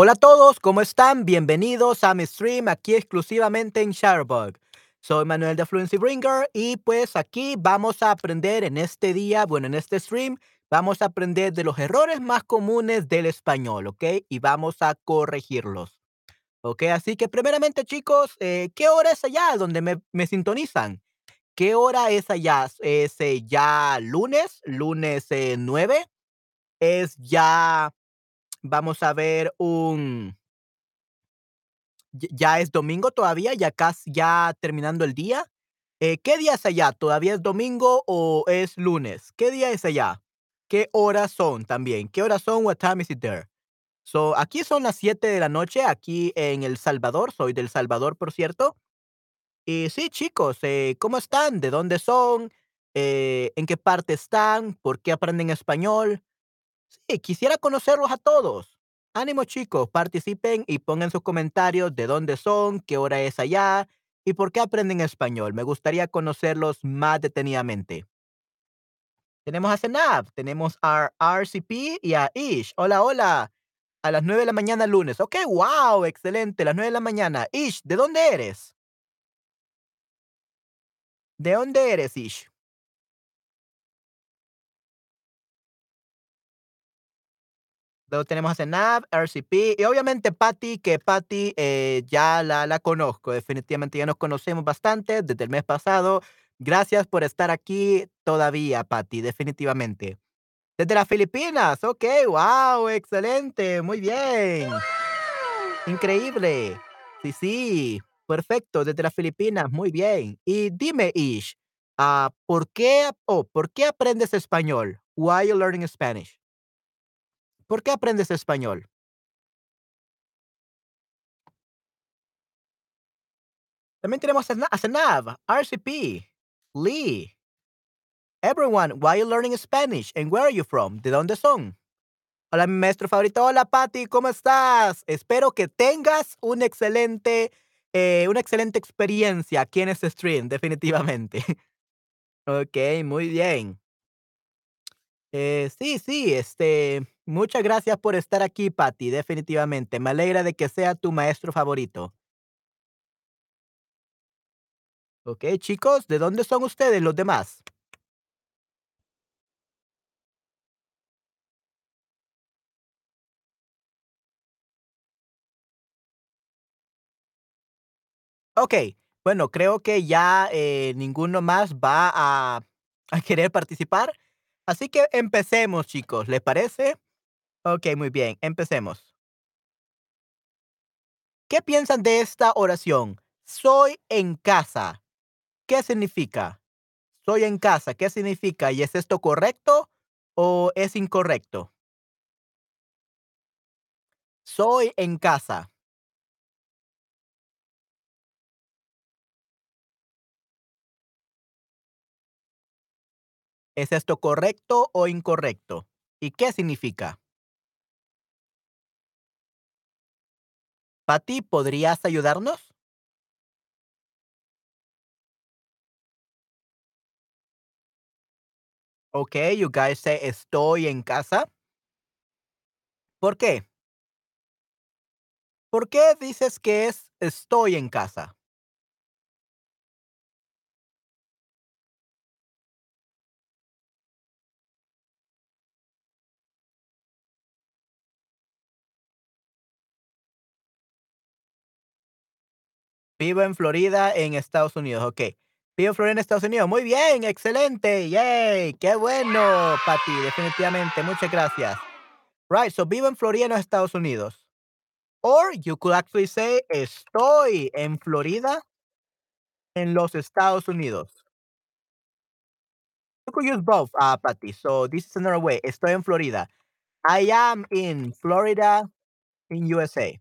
Hola a todos, ¿cómo están? Bienvenidos a mi stream aquí exclusivamente en Shutterbug. Soy Manuel de Fluency Bringer y pues aquí vamos a aprender en este día, bueno, en este stream, vamos a aprender de los errores más comunes del español, ¿ok? Y vamos a corregirlos, ¿ok? Así que primeramente chicos, eh, ¿qué hora es allá donde me, me sintonizan? ¿Qué hora es allá? ¿Es eh, ya lunes? ¿Lunes eh, 9? ¿Es ya Vamos a ver un ¿ya es domingo todavía? ¿Ya casi ya terminando el día? Eh, ¿qué día es allá? ¿Todavía es domingo o es lunes? ¿Qué día es allá? ¿Qué horas son también? ¿Qué horas son? What time is it there? So, aquí son las 7 de la noche, aquí en El Salvador, soy del Salvador, por cierto. Y sí, chicos, eh, ¿cómo están? ¿De dónde son? Eh, ¿en qué parte están? ¿Por qué aprenden español? Sí, quisiera conocerlos a todos. Ánimo chicos, participen y pongan sus comentarios de dónde son, qué hora es allá y por qué aprenden español. Me gustaría conocerlos más detenidamente. Tenemos a Senab, tenemos a RCP y a Ish. Hola, hola. A las 9 de la mañana lunes. Ok, wow, excelente. Las 9 de la mañana. Ish, ¿de dónde eres? ¿De dónde eres, Ish? Luego tenemos a Senab, RCP y obviamente Patty, que Patty eh, ya la, la conozco. Definitivamente ya nos conocemos bastante desde el mes pasado. Gracias por estar aquí todavía, Patty, definitivamente. Desde las Filipinas, ok, wow, excelente, muy bien. Increíble. Sí, sí, perfecto, desde las Filipinas, muy bien. Y dime, Ish, ah, ¿por qué, oh, ¿por qué aprendes español? Why you learning Spanish? ¿Por qué aprendes español? También tenemos a Senab, RCP, Lee, everyone, why are you learning Spanish and where are you from? ¿De dónde son? Hola, mi maestro favorito. Hola, Patty, ¿cómo estás? Espero que tengas un excelente, eh, una excelente experiencia aquí en este stream, definitivamente. ok, muy bien. Eh, sí, sí, este, muchas gracias por estar aquí, Patty, definitivamente. Me alegra de que sea tu maestro favorito. Ok, chicos, ¿de dónde son ustedes los demás? Ok, bueno, creo que ya eh, ninguno más va a, a querer participar. Así que empecemos, chicos, ¿les parece? Ok, muy bien, empecemos. ¿Qué piensan de esta oración? Soy en casa. ¿Qué significa? Soy en casa, ¿qué significa? ¿Y es esto correcto o es incorrecto? Soy en casa. ¿Es esto correcto o incorrecto? ¿Y qué significa? Pati, ¿podrías ayudarnos? Ok, you guys say estoy en casa. ¿Por qué? ¿Por qué dices que es estoy en casa? Vivo en Florida, en Estados Unidos. Ok. Vivo en Florida, en Estados Unidos. Muy bien, excelente. Yay. Qué bueno, Patty. Definitivamente. Muchas gracias. Right. So vivo en Florida, en Estados Unidos. Or you could actually say estoy en Florida, en los Estados Unidos. You could use both, uh, Patty. So this is another way. Estoy en Florida. I am in Florida, in USA.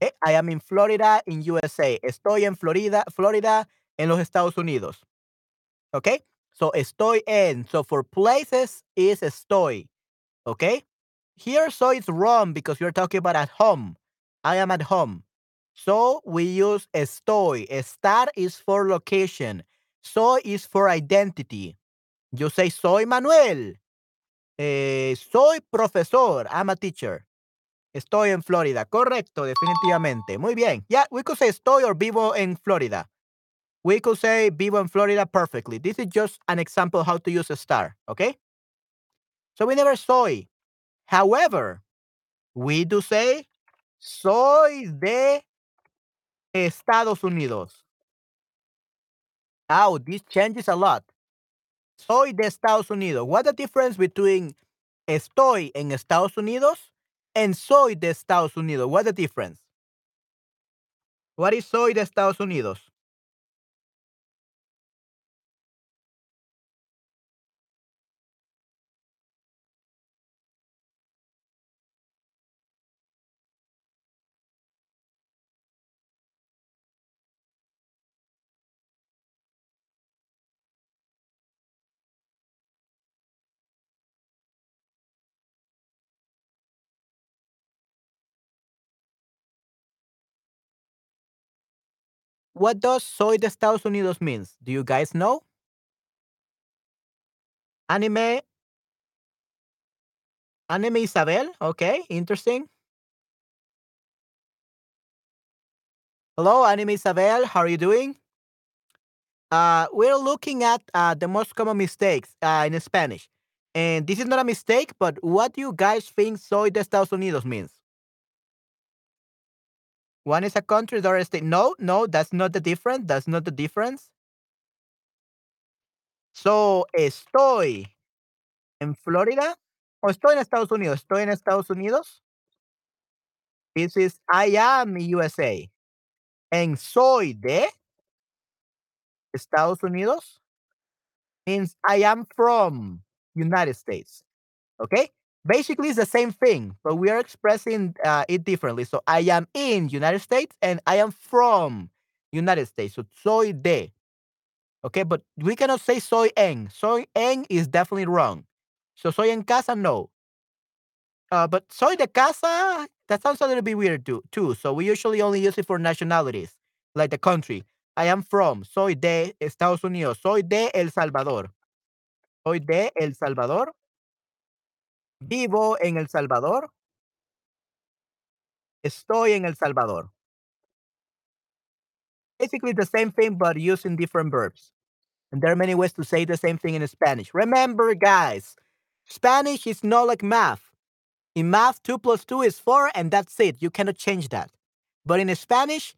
Eh, I am in Florida, in USA. Estoy en Florida, Florida, en los Estados Unidos. Okay? So estoy en. So for places is estoy. Okay? Here, so it's wrong because you're talking about at home. I am at home. So we use estoy. Estar is for location. Soy is for identity. You say soy Manuel. Eh, soy profesor. I'm a teacher. Estoy en Florida. Correcto, definitivamente. Muy bien. Yeah, we could say estoy or vivo en Florida. We could say vivo en Florida perfectly. This is just an example how to use estar, okay? So we never soy. However, we do say soy de Estados Unidos. Now, this changes a lot. Soy de Estados Unidos. What's the difference between estoy en Estados Unidos and soy de Estados Unidos? What's the difference? What is soy de Estados Unidos? What does soy de Estados Unidos means? Do you guys know? Anime. Anime Isabel. Okay, interesting. Hello, Anime Isabel. How are you doing? Uh, we're looking at uh, the most common mistakes uh, in Spanish. And this is not a mistake, but what do you guys think soy de Estados Unidos means? One is a country, the other state. No, no, that's not the difference. That's not the difference. So, estoy en Florida o estoy en Estados Unidos. Estoy en Estados Unidos. This is I am USA. And soy de Estados Unidos means I am from United States. Okay? Basically, it's the same thing, but we are expressing uh, it differently. So I am in United States and I am from United States. So soy de. Okay, but we cannot say soy en. Soy en is definitely wrong. So soy en casa, no. Uh, but soy de casa, that sounds a little bit weird too, too. So we usually only use it for nationalities, like the country. I am from, soy de Estados Unidos, soy de El Salvador. Soy de El Salvador. Vivo en El Salvador. Estoy en El Salvador. Basically the same thing, but using different verbs. And there are many ways to say the same thing in Spanish. Remember, guys, Spanish is not like math. In math, 2 plus 2 is 4, and that's it. You cannot change that. But in Spanish,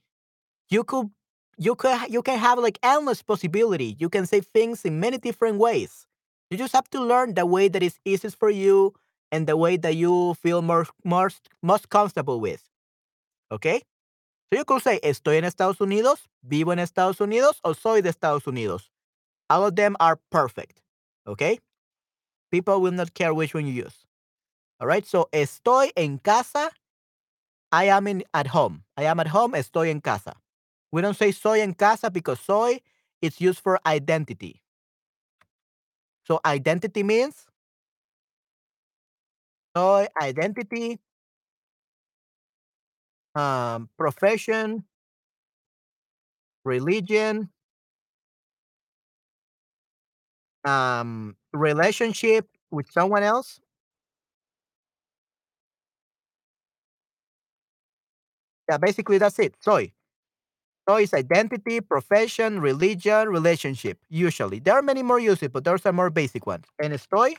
you could you could you can have like endless possibility. You can say things in many different ways. You just have to learn the way that is easiest for you and the way that you feel more most most comfortable with. Okay? So you could say estoy en Estados Unidos, vivo en Estados Unidos, or soy de Estados Unidos. All of them are perfect. Okay? People will not care which one you use. All right? So estoy en casa. I am in, at home. I am at home. Estoy en casa. We don't say soy en casa because soy is used for identity. So identity means soy identity, um, profession, religion, um, relationship with someone else. Yeah, basically that's it. Soy. Soy is identity, profession, religion, relationship. Usually. There are many more uses, but those are more basic ones. And estoy,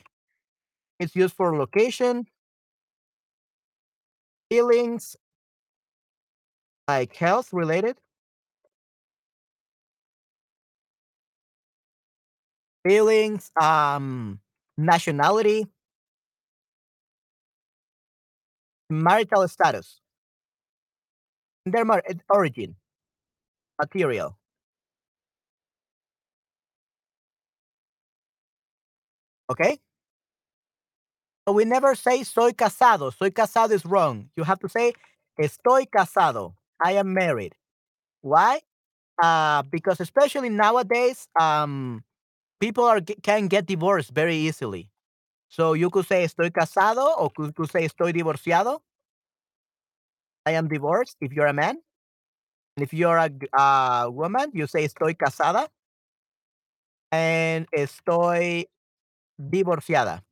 it's used for location, feelings, like health related. Feelings, um, nationality, marital status. Their mar- origin, material. Okay? So we never say soy casado. Soy casado is wrong. You have to say estoy casado. I am married. Why? Uh, because especially nowadays, um, people are can get divorced very easily. So you could say estoy casado or could, could say estoy divorciado. I am divorced if you're a man. And if you're a, a woman, you say estoy casada. And estoy divorciada.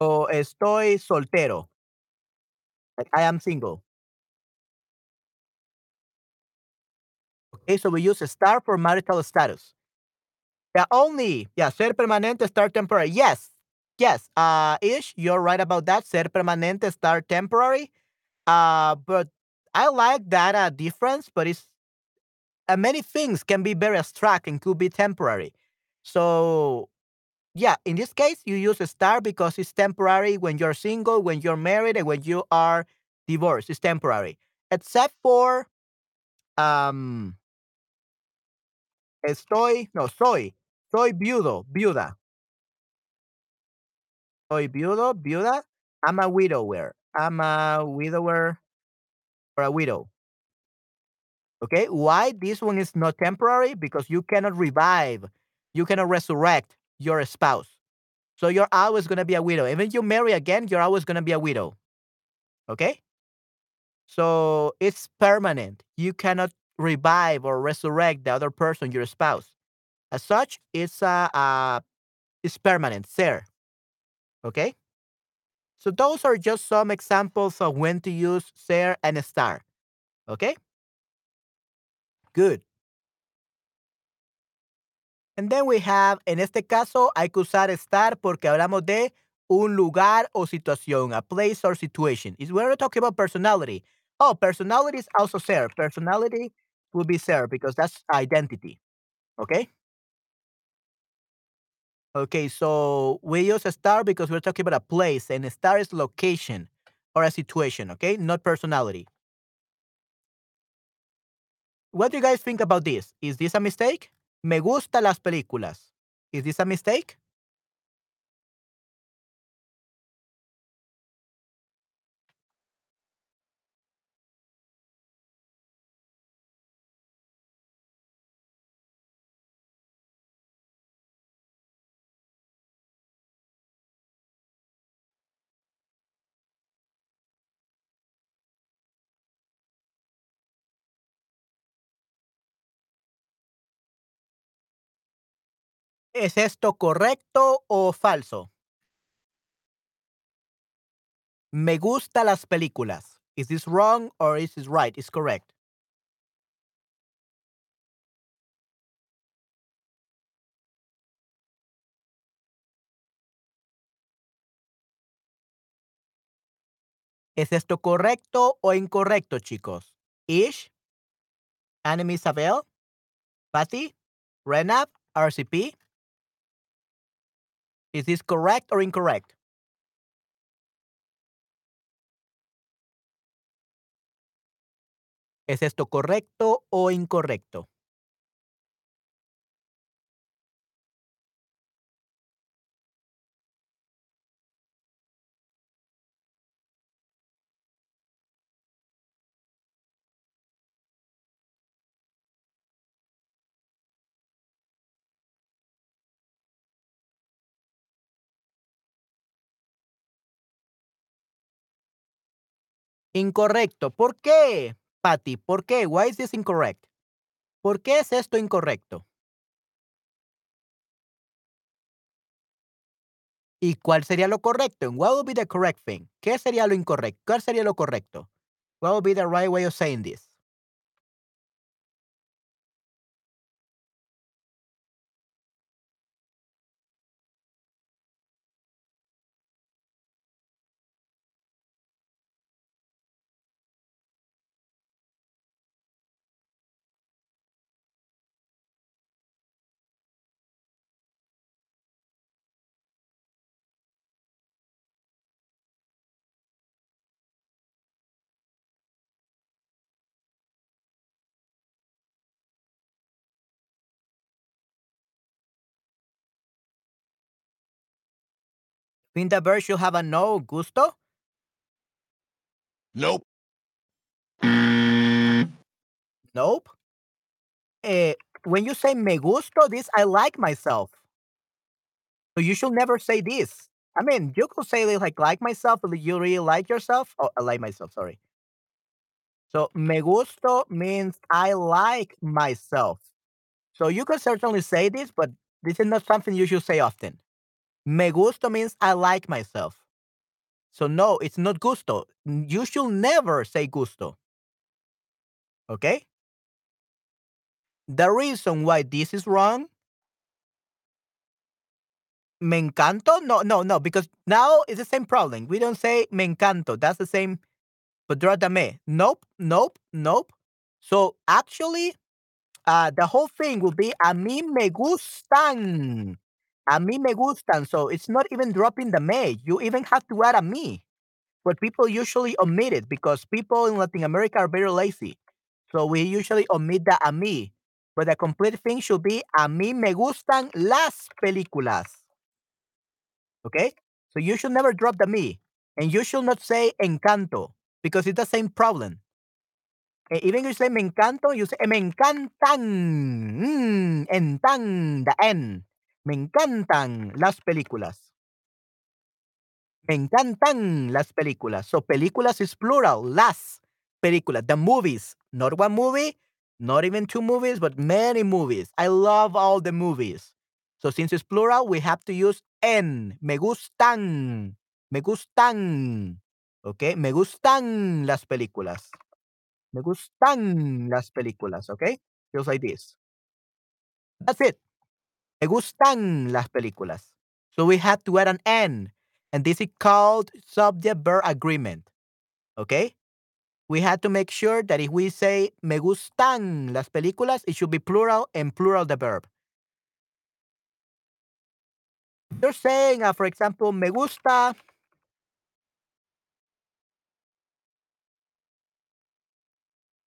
Estoy soltero. Like I am single. Okay, so we use star for marital status. Yeah, only. Yeah, ser permanente, star temporary. Yes. Yes. Uh ish, you're right about that. Ser permanente, star temporary. Uh, but I like that uh, difference, but it's uh, many things can be very abstract and could be temporary. So yeah, in this case, you use a star because it's temporary when you're single, when you're married, and when you are divorced. It's temporary, except for um, estoy no soy soy viudo, viuda. Soy viudo, viuda. I'm a widower. I'm a widower or a widow. Okay, why this one is not temporary? Because you cannot revive, you cannot resurrect your spouse. So you're always gonna be a widow. Even if you marry again, you're always gonna be a widow. Okay? So it's permanent. You cannot revive or resurrect the other person, your spouse. As such, it's a uh, it's permanent, ser. Okay? So those are just some examples of when to use ser and estar. Okay? Good. And then we have, en este caso, hay que usar estar porque hablamos de un lugar o situación, a place or situation. Is we're talking about personality. Oh, personality is also ser. Personality will be ser because that's identity. Okay? Okay, so we use estar because we're talking about a place, and estar is location or a situation, okay? Not personality. What do you guys think about this? Is this a mistake? Me gusta las películas. Is this a mistake? ¿Es esto correcto o falso? Me gusta las películas. Is this wrong or is this right? Is correct? ¿Es esto correcto o incorrecto, chicos? Ish, Anime Isabel, Patty, Renab, RCP. Is this correct or incorrect? ¿Es esto correcto o incorrecto? Incorrecto. ¿Por qué, Patty? ¿Por qué? Why is this incorrect? ¿Por qué es esto incorrecto? ¿Y cuál sería lo correcto? what would be the correct thing? ¿Qué sería lo incorrecto? ¿Cuál sería lo correcto? What would be the right way of saying this? Think the bird should have a no gusto? Nope. Nope. Eh, when you say me gusto, this I like myself. So you should never say this. I mean, you could say like like myself, but you really like yourself. Oh, I like myself. Sorry. So me gusto means I like myself. So you could certainly say this, but this is not something you should say often. Me gusto means I like myself. So no, it's not gusto. You should never say gusto. Okay? The reason why this is wrong me encanto? No, no, no, because now it's the same problem. We don't say me encanto. That's the same, but. Nope, nope, nope. So actually, uh, the whole thing will be a mí me gustan. A mí me gustan. So it's not even dropping the me. You even have to add a me. But people usually omit it because people in Latin America are very lazy. So we usually omit the a mí. But the complete thing should be a mí me gustan las películas. Okay? So you should never drop the me. And you should not say encanto because it's the same problem. Even if you say me encanto, you say me encantan. Mm, entan, the N. Me encantan las películas. Me encantan las películas. So películas is plural. Las películas. The movies. Not one movie, not even two movies, but many movies. I love all the movies. So since it's plural, we have to use en. Me gustan. Me gustan. Okay? Me gustan las películas. Me gustan las películas. Okay? Just like this. That's it. Me gustan las películas. So we have to add an N. And this is called subject verb agreement. Okay? We had to make sure that if we say me gustan las películas, it should be plural and plural the verb. You're saying, uh, for example, me gusta.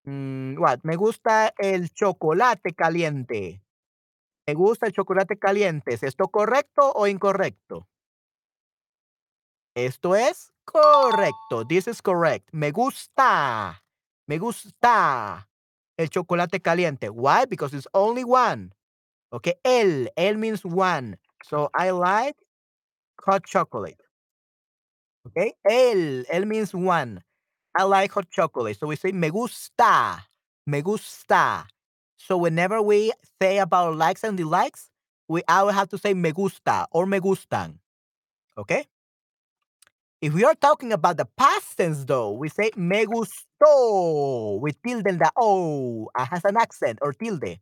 Mm, what? Me gusta el chocolate caliente. Me gusta el chocolate caliente. ¿Es esto correcto o incorrecto? Esto es correcto. This is correct. Me gusta. Me gusta el chocolate caliente. Why? Because it's only one. Okay. El. El means one. So I like hot chocolate. Okay. El. El means one. I like hot chocolate. So we say me gusta. Me gusta. So whenever we say about likes and dislikes, we will have to say me gusta or me gustan. Okay? If we are talking about the past tense though, we say me gustó with tilde in the O. It has an accent or tilde.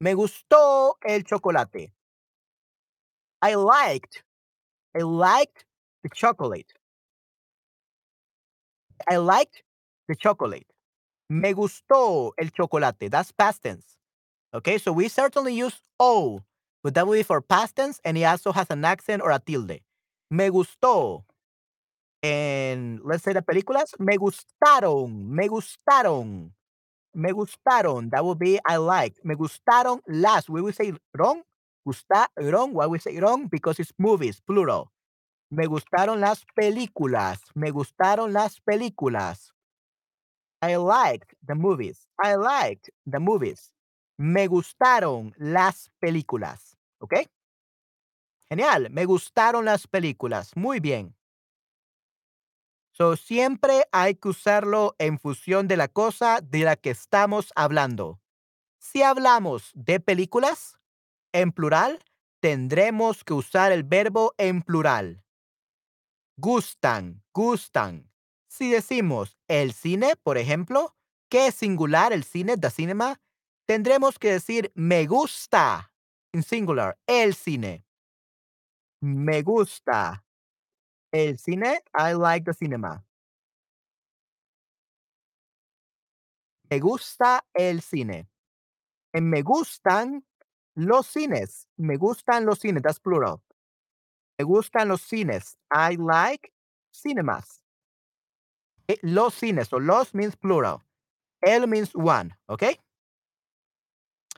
Me gustó el chocolate. I liked. I liked the chocolate. I liked the chocolate. Me gustó el chocolate. That's past tense. Okay, so we certainly use O, but that will be for past tense, and it also has an accent or a tilde. Me gustó. And let's say the películas, me gustaron, me gustaron, me gustaron. That would be I liked. Me gustaron las. We will say wrong. Gustaron. Why we say wrong? Because it's movies, plural. Me gustaron las películas. Me gustaron las películas. I liked the movies. I liked the movies. Me gustaron las películas. ¿Ok? Genial. Me gustaron las películas. Muy bien. So, siempre hay que usarlo en función de la cosa de la que estamos hablando. Si hablamos de películas, en plural, tendremos que usar el verbo en plural. Gustan, gustan. Si decimos el cine, por ejemplo, que es singular el cine, the cinema, tendremos que decir me gusta, en singular, el cine. Me gusta. El cine, I like the cinema. Me gusta el cine. Me gustan los cines. Me gustan los cines. That's plural. Me gustan los cines. I like cinemas. Eh, los cines. So los means plural. El means one. Okay?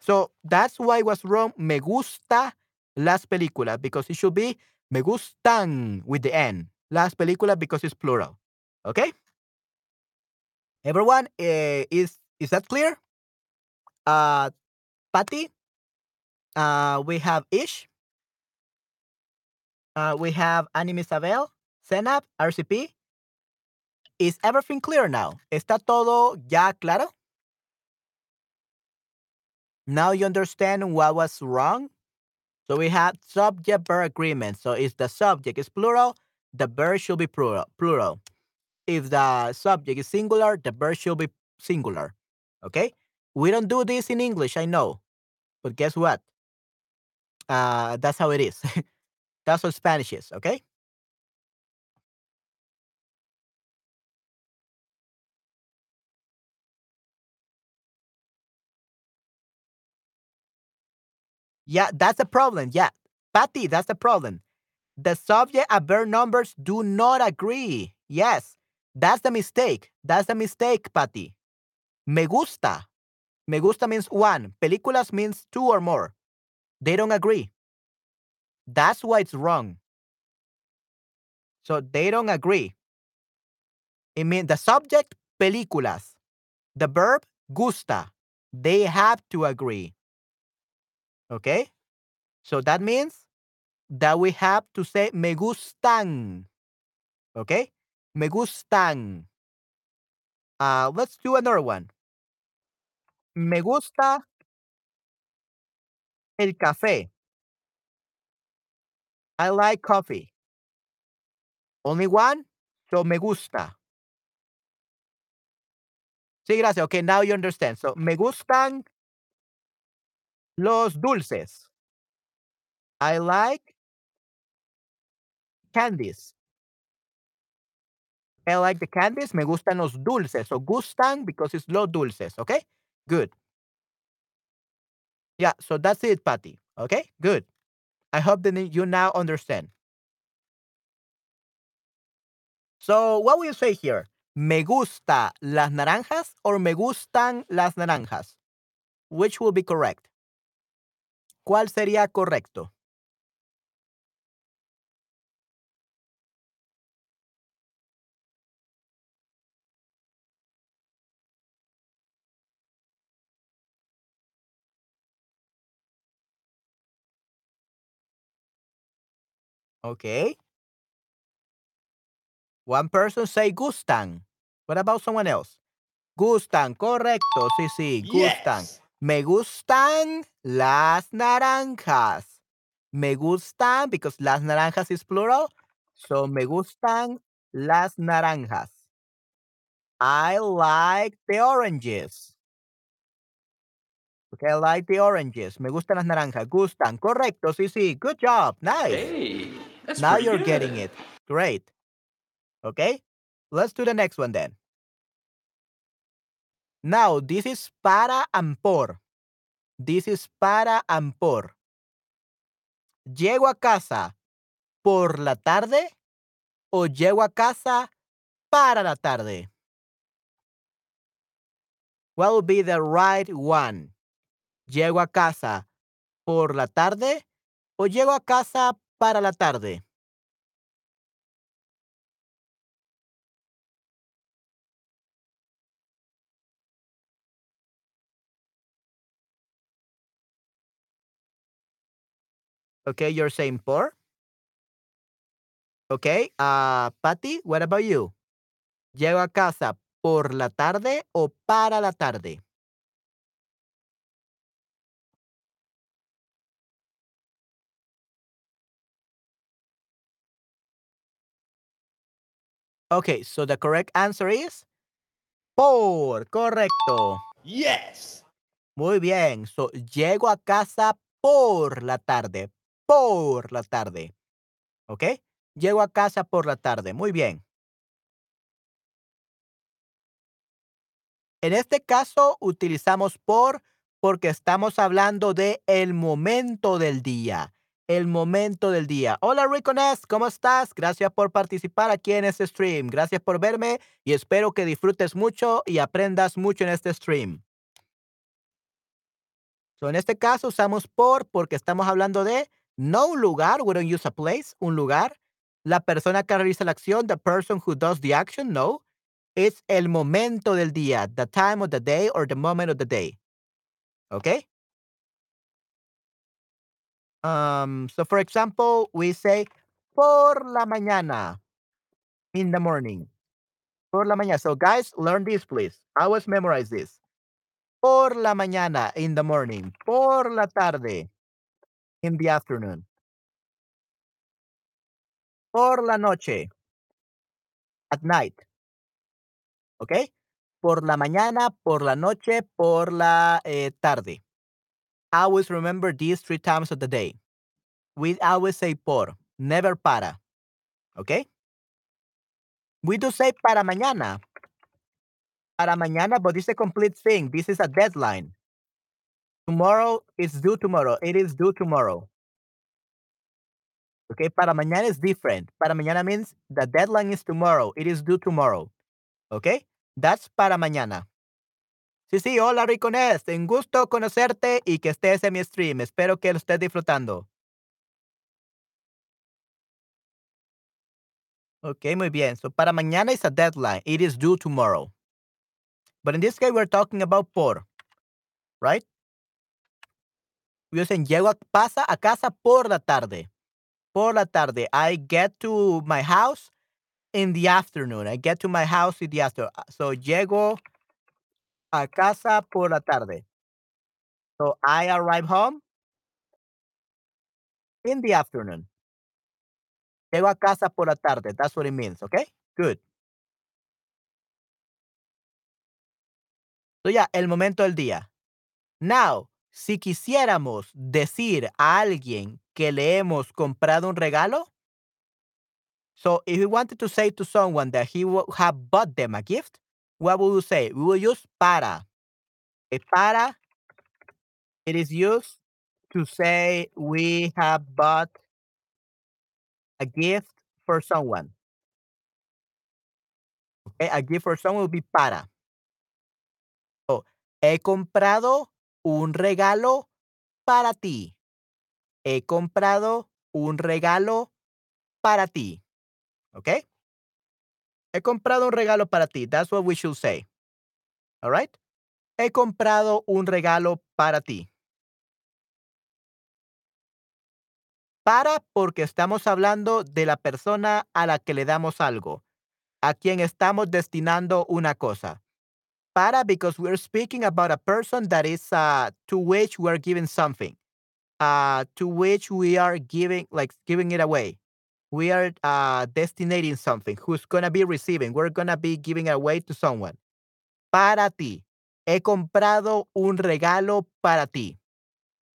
So that's why it was wrong. Me gusta las películas because it should be Me gustan with the N. Las películas because it's plural. Okay? Everyone, uh, is is that clear? Uh, Patty, uh, we have Ish. Uh, we have Anime Isabel, Senap, RCP. Is everything clear now? ¿Está todo ya claro? Now you understand what was wrong? So we have subject verb agreement. So it's the subject is plural, the verb should be plural. Plural. If the subject is singular, the verb should be singular. Okay? We don't do this in English, I know. But guess what? Uh, that's how it is. that's what Spanish is, okay? Yeah, that's the problem. Yeah. Patty, that's the problem. The subject and verb numbers do not agree. Yes. That's the mistake. That's the mistake, Patty. Me gusta. Me gusta means one. Películas means two or more. They don't agree. That's why it's wrong. So they don't agree. It means the subject, películas. The verb, gusta. They have to agree. Okay? So that means that we have to say me gustan. Okay? Me gustan. Uh, let's do another one. Me gusta el café. I like coffee. Only one? So me gusta. Sí, gracias. Okay, now you understand. So, me gustan los dulces. I like candies. I like the candies. Me gustan los dulces. So, gustan because it's los dulces. Okay? Good. Yeah, so that's it, Patty. Okay? Good. I hope that you now understand. So, what will you say here? ¿Me gusta las naranjas or me gustan las naranjas? Which will be correct? ¿Cuál sería correcto? Okay. One person say gustan. What about someone else? Gustan, correcto. Sí, sí, gustan. Me gustan las naranjas. Me gustan because las naranjas is plural. So me gustan las naranjas. I like the oranges. Okay, I like the oranges. Me gustan las naranjas. Gustan. Correcto. Sí, sí. Good job. Nice. Hey, now you're getting it. Great. Okay. Let's do the next one then. Now, this is para and por. This is para and por. ¿Llego a casa por la tarde o llego a casa para la tarde? What be the right one? ¿Llego a casa por la tarde o llego a casa para la tarde? Okay, you're saying por. Okay, uh, Patty, what about you? ¿Llego a casa por la tarde o para la tarde? Okay, so the correct answer is por. Correcto. Yes. Muy bien. So, llego a casa por la tarde. Por la tarde. ¿Ok? Llego a casa por la tarde. Muy bien. En este caso, utilizamos por porque estamos hablando de el momento del día. El momento del día. Hola, Riconess, ¿cómo estás? Gracias por participar aquí en este stream. Gracias por verme y espero que disfrutes mucho y aprendas mucho en este stream. So, en este caso usamos por porque estamos hablando de no un lugar, we don't use a place, un lugar. La persona que realiza la acción, the person who does the action, no. Es el momento del día, the time of the day or the moment of the day. Okay? Um, so for example, we say por la mañana, in the morning. Por la mañana. So guys, learn this please. I Always memorize this. Por la mañana, in the morning. Por la tarde, in the afternoon. Por la noche. At night. ¿Ok? Por la mañana, por la noche, por la eh, tarde. Always remember these three times of the day. We always say por, never para. ¿Ok? We do say para mañana. Para mañana, but is a complete thing. This is a deadline. Tomorrow is due tomorrow. It is due tomorrow. Okay, para mañana is different. Para mañana means the deadline is tomorrow. It is due tomorrow. Okay, that's para mañana. Sí, sí, hola Riconés. Un gusto conocerte y que estés en mi stream. Espero que lo estés disfrutando. Ok, muy bien. So, para mañana is a deadline. It is due tomorrow. But in this case, we're talking about por. Right? Dicen, llego a, pasa a casa por la tarde. Por la tarde. I get to my house in the afternoon. I get to my house in the afternoon. So, llego a casa por la tarde. So, I arrive home in the afternoon. Llego a casa por la tarde. That's what it means, okay? Good. So, ya, el momento del día. Now, si quisiéramos decir a alguien que le hemos comprado un regalo, so if we wanted to say to someone that he will have bought them a gift, what would we say? We will use para. A para, it is used to say we have bought a gift for someone. Okay, a gift for someone would be para. So, he comprado un regalo para ti. He comprado un regalo para ti. Okay? He comprado un regalo para ti. That's what we should say. All right? He comprado un regalo para ti. Para porque estamos hablando de la persona a la que le damos algo, a quien estamos destinando una cosa. Para because we're speaking about a person that is uh, to which we're giving something, uh, to which we are giving, like giving it away. We are uh, destinating something. Who's gonna be receiving? We're gonna be giving away to someone. Para ti. He comprado un regalo para ti.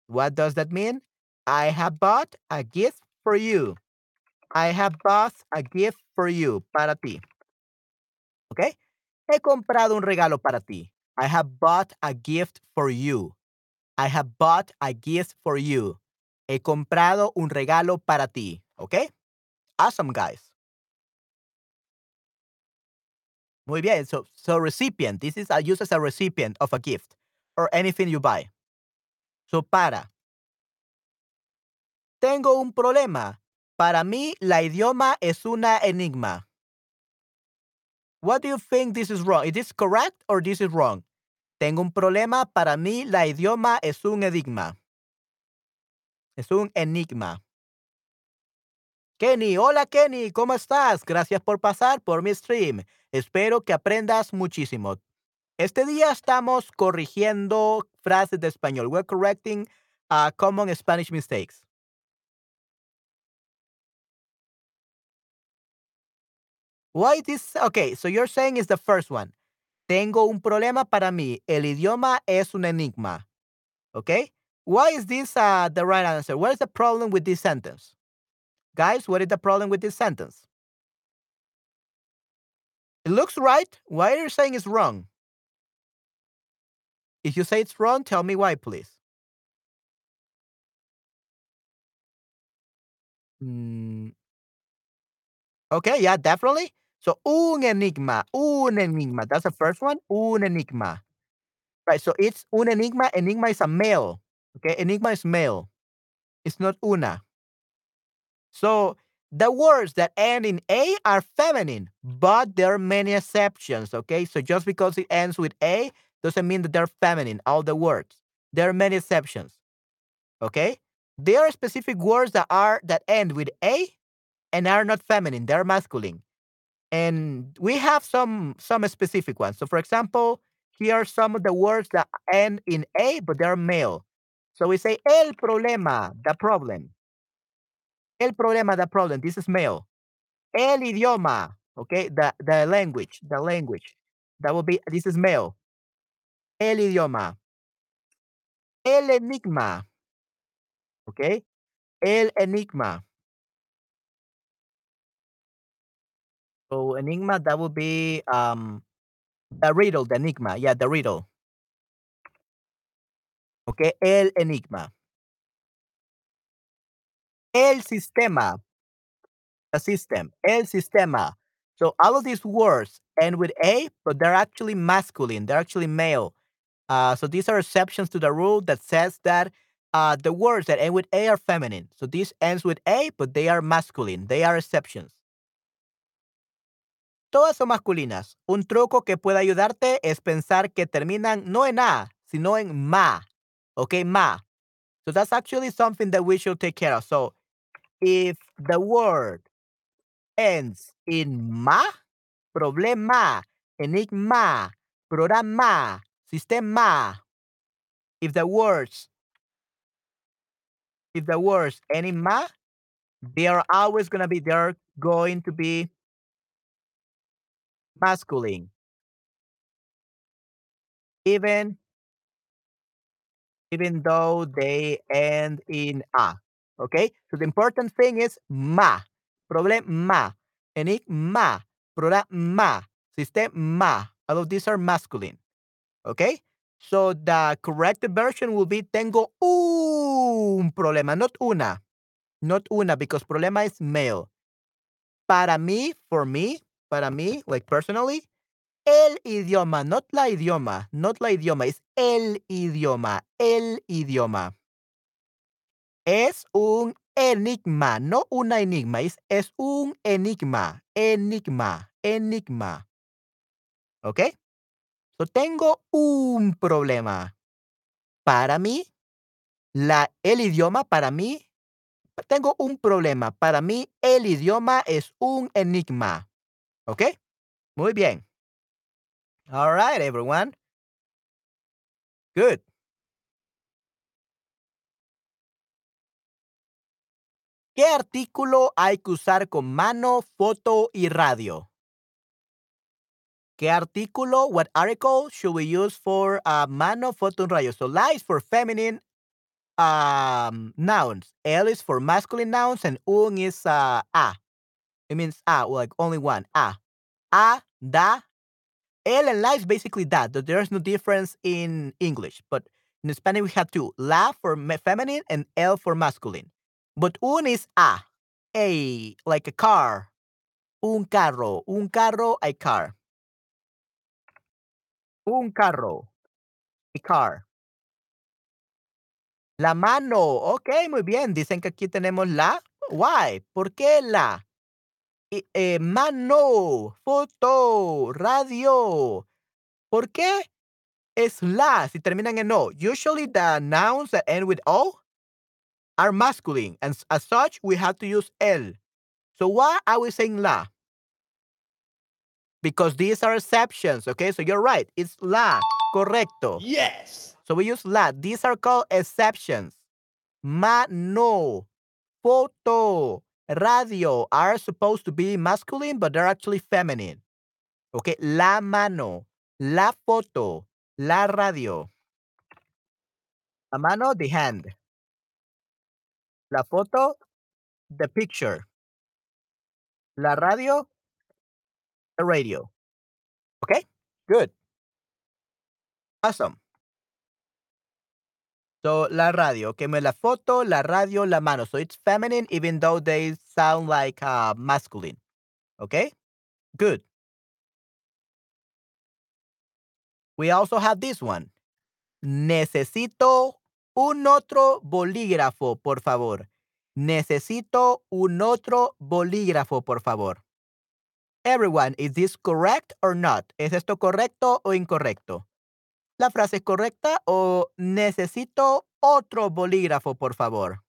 What does that mean? I have bought a gift for you. I have bought a gift for you. Para ti. Okay? He comprado un regalo para ti. I have bought a gift for you. I have bought a gift for you. He comprado un regalo para ti. Okay? Awesome, guys. Muy bien. So, so recipient. This is a, used as a recipient of a gift or anything you buy. So, para. Tengo un problema. Para mí, la idioma es una enigma. What do you think this is wrong? Is this correct or this is wrong? Tengo un problema. Para mí, la idioma es un enigma. Es un enigma. Kenny, hola Kenny, ¿cómo estás? Gracias por pasar por mi stream. Espero que aprendas muchísimo. Este día estamos corrigiendo frases de español. We're correcting uh, common Spanish mistakes. Why this? Okay, so you're saying is the first one. Tengo un problema para mí. El idioma es un enigma. Okay? Why is this uh, the right answer? What is the problem with this sentence? Guys, what is the problem with this sentence? It looks right. Why are you saying it's wrong? If you say it's wrong, tell me why, please. Mm. Okay, yeah, definitely. So, un enigma, un enigma. That's the first one. Un enigma. Right. So it's un enigma. Enigma is a male. Okay. Enigma is male. It's not una. So the words that end in A are feminine, but there are many exceptions. Okay. So just because it ends with A doesn't mean that they're feminine, all the words. There are many exceptions. Okay. There are specific words that are that end with A and are not feminine, they're masculine. And we have some some specific ones. So for example, here are some of the words that end in A, but they're male. So we say el problema, the problem. El problema, the problem. This is male. el idioma. Okay, the, the language, the language. That will be, this is male. El idioma. El enigma. Okay, el enigma. So enigma, that would be um the riddle, the enigma. Yeah, the riddle. Okay, el enigma. El sistema. The system. El sistema. So all of these words end with a, but they're actually masculine. They're actually male. Uh, so these are exceptions to the rule that says that uh, the words that end with a are feminine. So this ends with a, but they are masculine. They are exceptions. Todas son masculinas. Un truco que puede ayudarte es pensar que terminan no en a, sino en ma. Okay, ma. So that's actually something that we should take care of. So if the word ends in ma, problema, enigma, programa, sistema. If the words if the words end in ma, they are always gonna be they're going to be masculine. Even even though they end in a. Okay? So the important thing is ma. Problema. Enigma. Programa. Sistema. All of these are masculine. Okay? So the correct version will be tengo un problema, not una. Not una, because problema is male. Para mí, for me, para mí, like personally, el idioma, not la idioma, not la idioma, es el idioma, el idioma. Es un enigma, no una enigma, es, es un enigma, enigma, enigma. ¿Ok? So tengo un problema. Para mí, la, el idioma, para mí, tengo un problema. Para mí, el idioma es un enigma. ¿Ok? Muy bien. All right, everyone. Good. ¿Qué artículo hay que usar con mano, foto y radio? ¿Qué artículo? What article should we use for uh, mano, foto, and radio? So la is for feminine um, nouns. L is for masculine nouns, and un is uh, a. It means ah, a, like only one. Ah. A, da. El and la is basically that. There's no difference in English, but in Spanish we have two. La for feminine and L for masculine. But un is a. A, like a car. Un carro. Un carro, a car. Un carro. A car. La mano. Ok, muy bien. Dicen que aquí tenemos la. Why? ¿Por qué la? Eh, mano, foto, radio. ¿Por qué es la si terminan en o? Usually the nouns that end with o are masculine, and as such, we have to use el. So why are we saying la? Because these are exceptions, okay? So you're right. It's la. Correcto. Yes. So we use la. These are called exceptions. Mano, foto, radio are supposed to be masculine, but they're actually feminine. Okay, la mano, la foto, la radio. La mano, the hand. La foto, the picture. La radio, the radio. Okay, good. Awesome. So, la radio, okay, la foto, la radio, la mano. So it's feminine even though they sound like uh, masculine. Okay, good. We also have this one. Necesito un otro bolígrafo, por favor. Necesito un otro bolígrafo, por favor. Everyone, is this correct or not? ¿Es esto correcto o incorrecto? ¿La frase es correcta o necesito otro bolígrafo, por favor?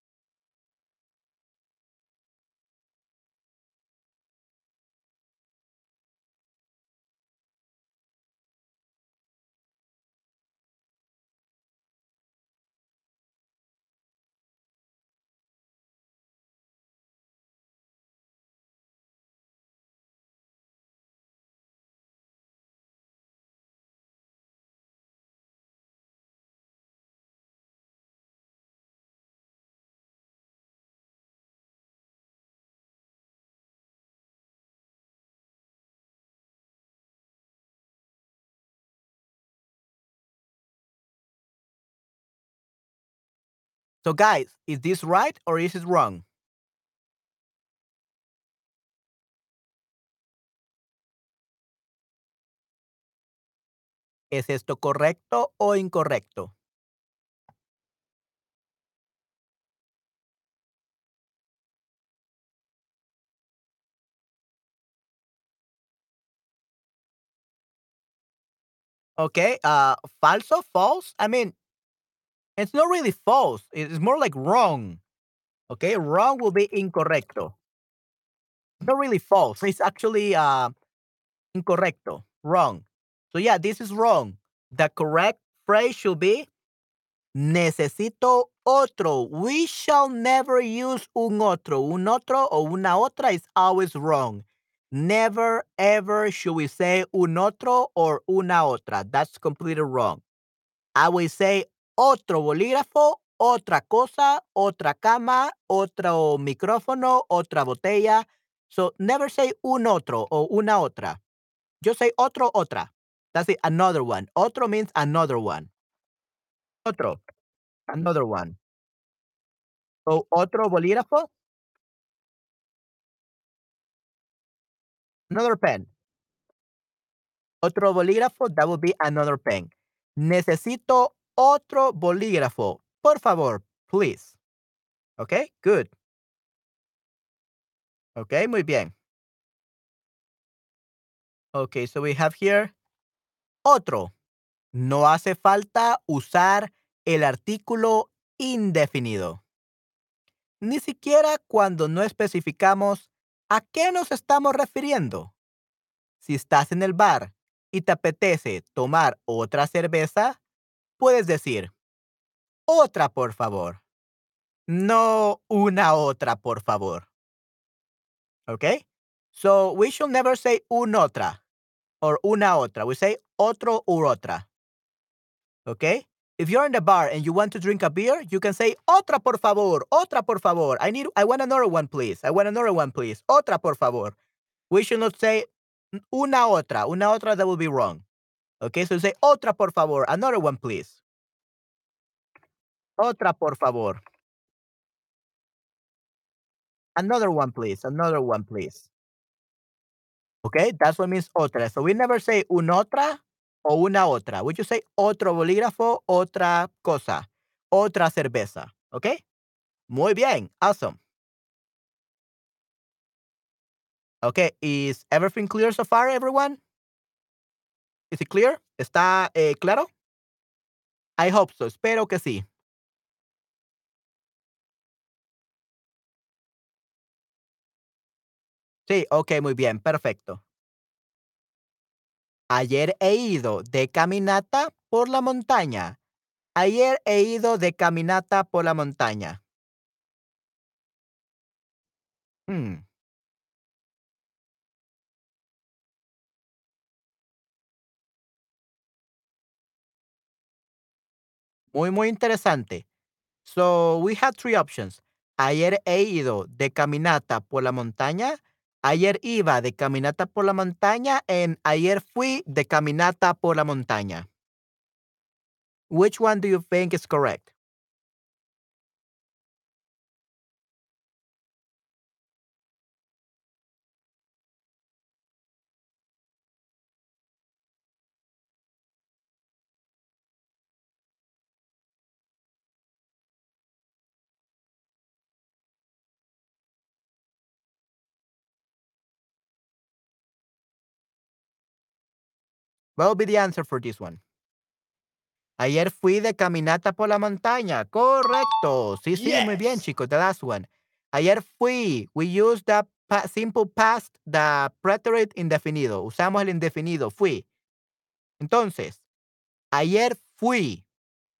So, guys, is this right or is it wrong? ¿Es esto correcto o incorrecto? Okay, uh, falso, false. I mean, it's not really false. It's more like wrong. Okay, wrong will be incorrecto. Not really false. It's actually uh, incorrecto, wrong. So yeah, this is wrong. The correct phrase should be necesito otro. We shall never use un otro. Un otro o una otra is always wrong. Never ever should we say un otro or una otra. That's completely wrong. I will say otro bolígrafo, otra cosa, otra cama, otro micrófono, otra botella. So never say un otro o una otra. Just say otro, otra. That's it. Another one. Otro means another one. Otro. Another one. So otro bolígrafo. Another pen. Otro bolígrafo, that would be another pen. Necesito otro bolígrafo. Por favor, please. Okay, good. Okay, muy bien. Okay, so we have here otro. No hace falta usar el artículo indefinido. Ni siquiera cuando no especificamos a qué nos estamos refiriendo. Si estás en el bar y te apetece tomar otra cerveza, puedes decir, otra por favor. No una otra por favor. Okay? So we should never say un otra or una otra. We say otro u otra. Okay? If you're in the bar and you want to drink a beer, you can say otra por favor, otra por favor. I need I want another one please. I want another one please. Otra por favor. We should not say una otra. Una otra that will be wrong. Okay? So say otra por favor, another one please. Otra por favor. Another one please. Another one please. Okay? That's what means otra. So we never say un otra o una otra. We just say otro bolígrafo, otra cosa, otra cerveza. Okay? Muy bien. Awesome. Okay, is everything clear so far, everyone? Is it clear? ¿Está eh, claro? I hope so. Espero que sí. Sí, ok, muy bien, perfecto. Ayer he ido de caminata por la montaña. Ayer he ido de caminata por la montaña. Hmm. Muy, muy interesante. So we have three options. Ayer he ido de caminata por la montaña. Ayer iba de caminata por la montaña. And ayer fui de caminata por la montaña. Which one do you think is correct? What will be the answer for this one? Ayer fui de caminata por la montaña. Correcto. Sí, sí, muy bien, chicos. The last one. Ayer fui. We use the pa- simple past, the preterite indefinido. Usamos el indefinido. Fui. Entonces, ayer fui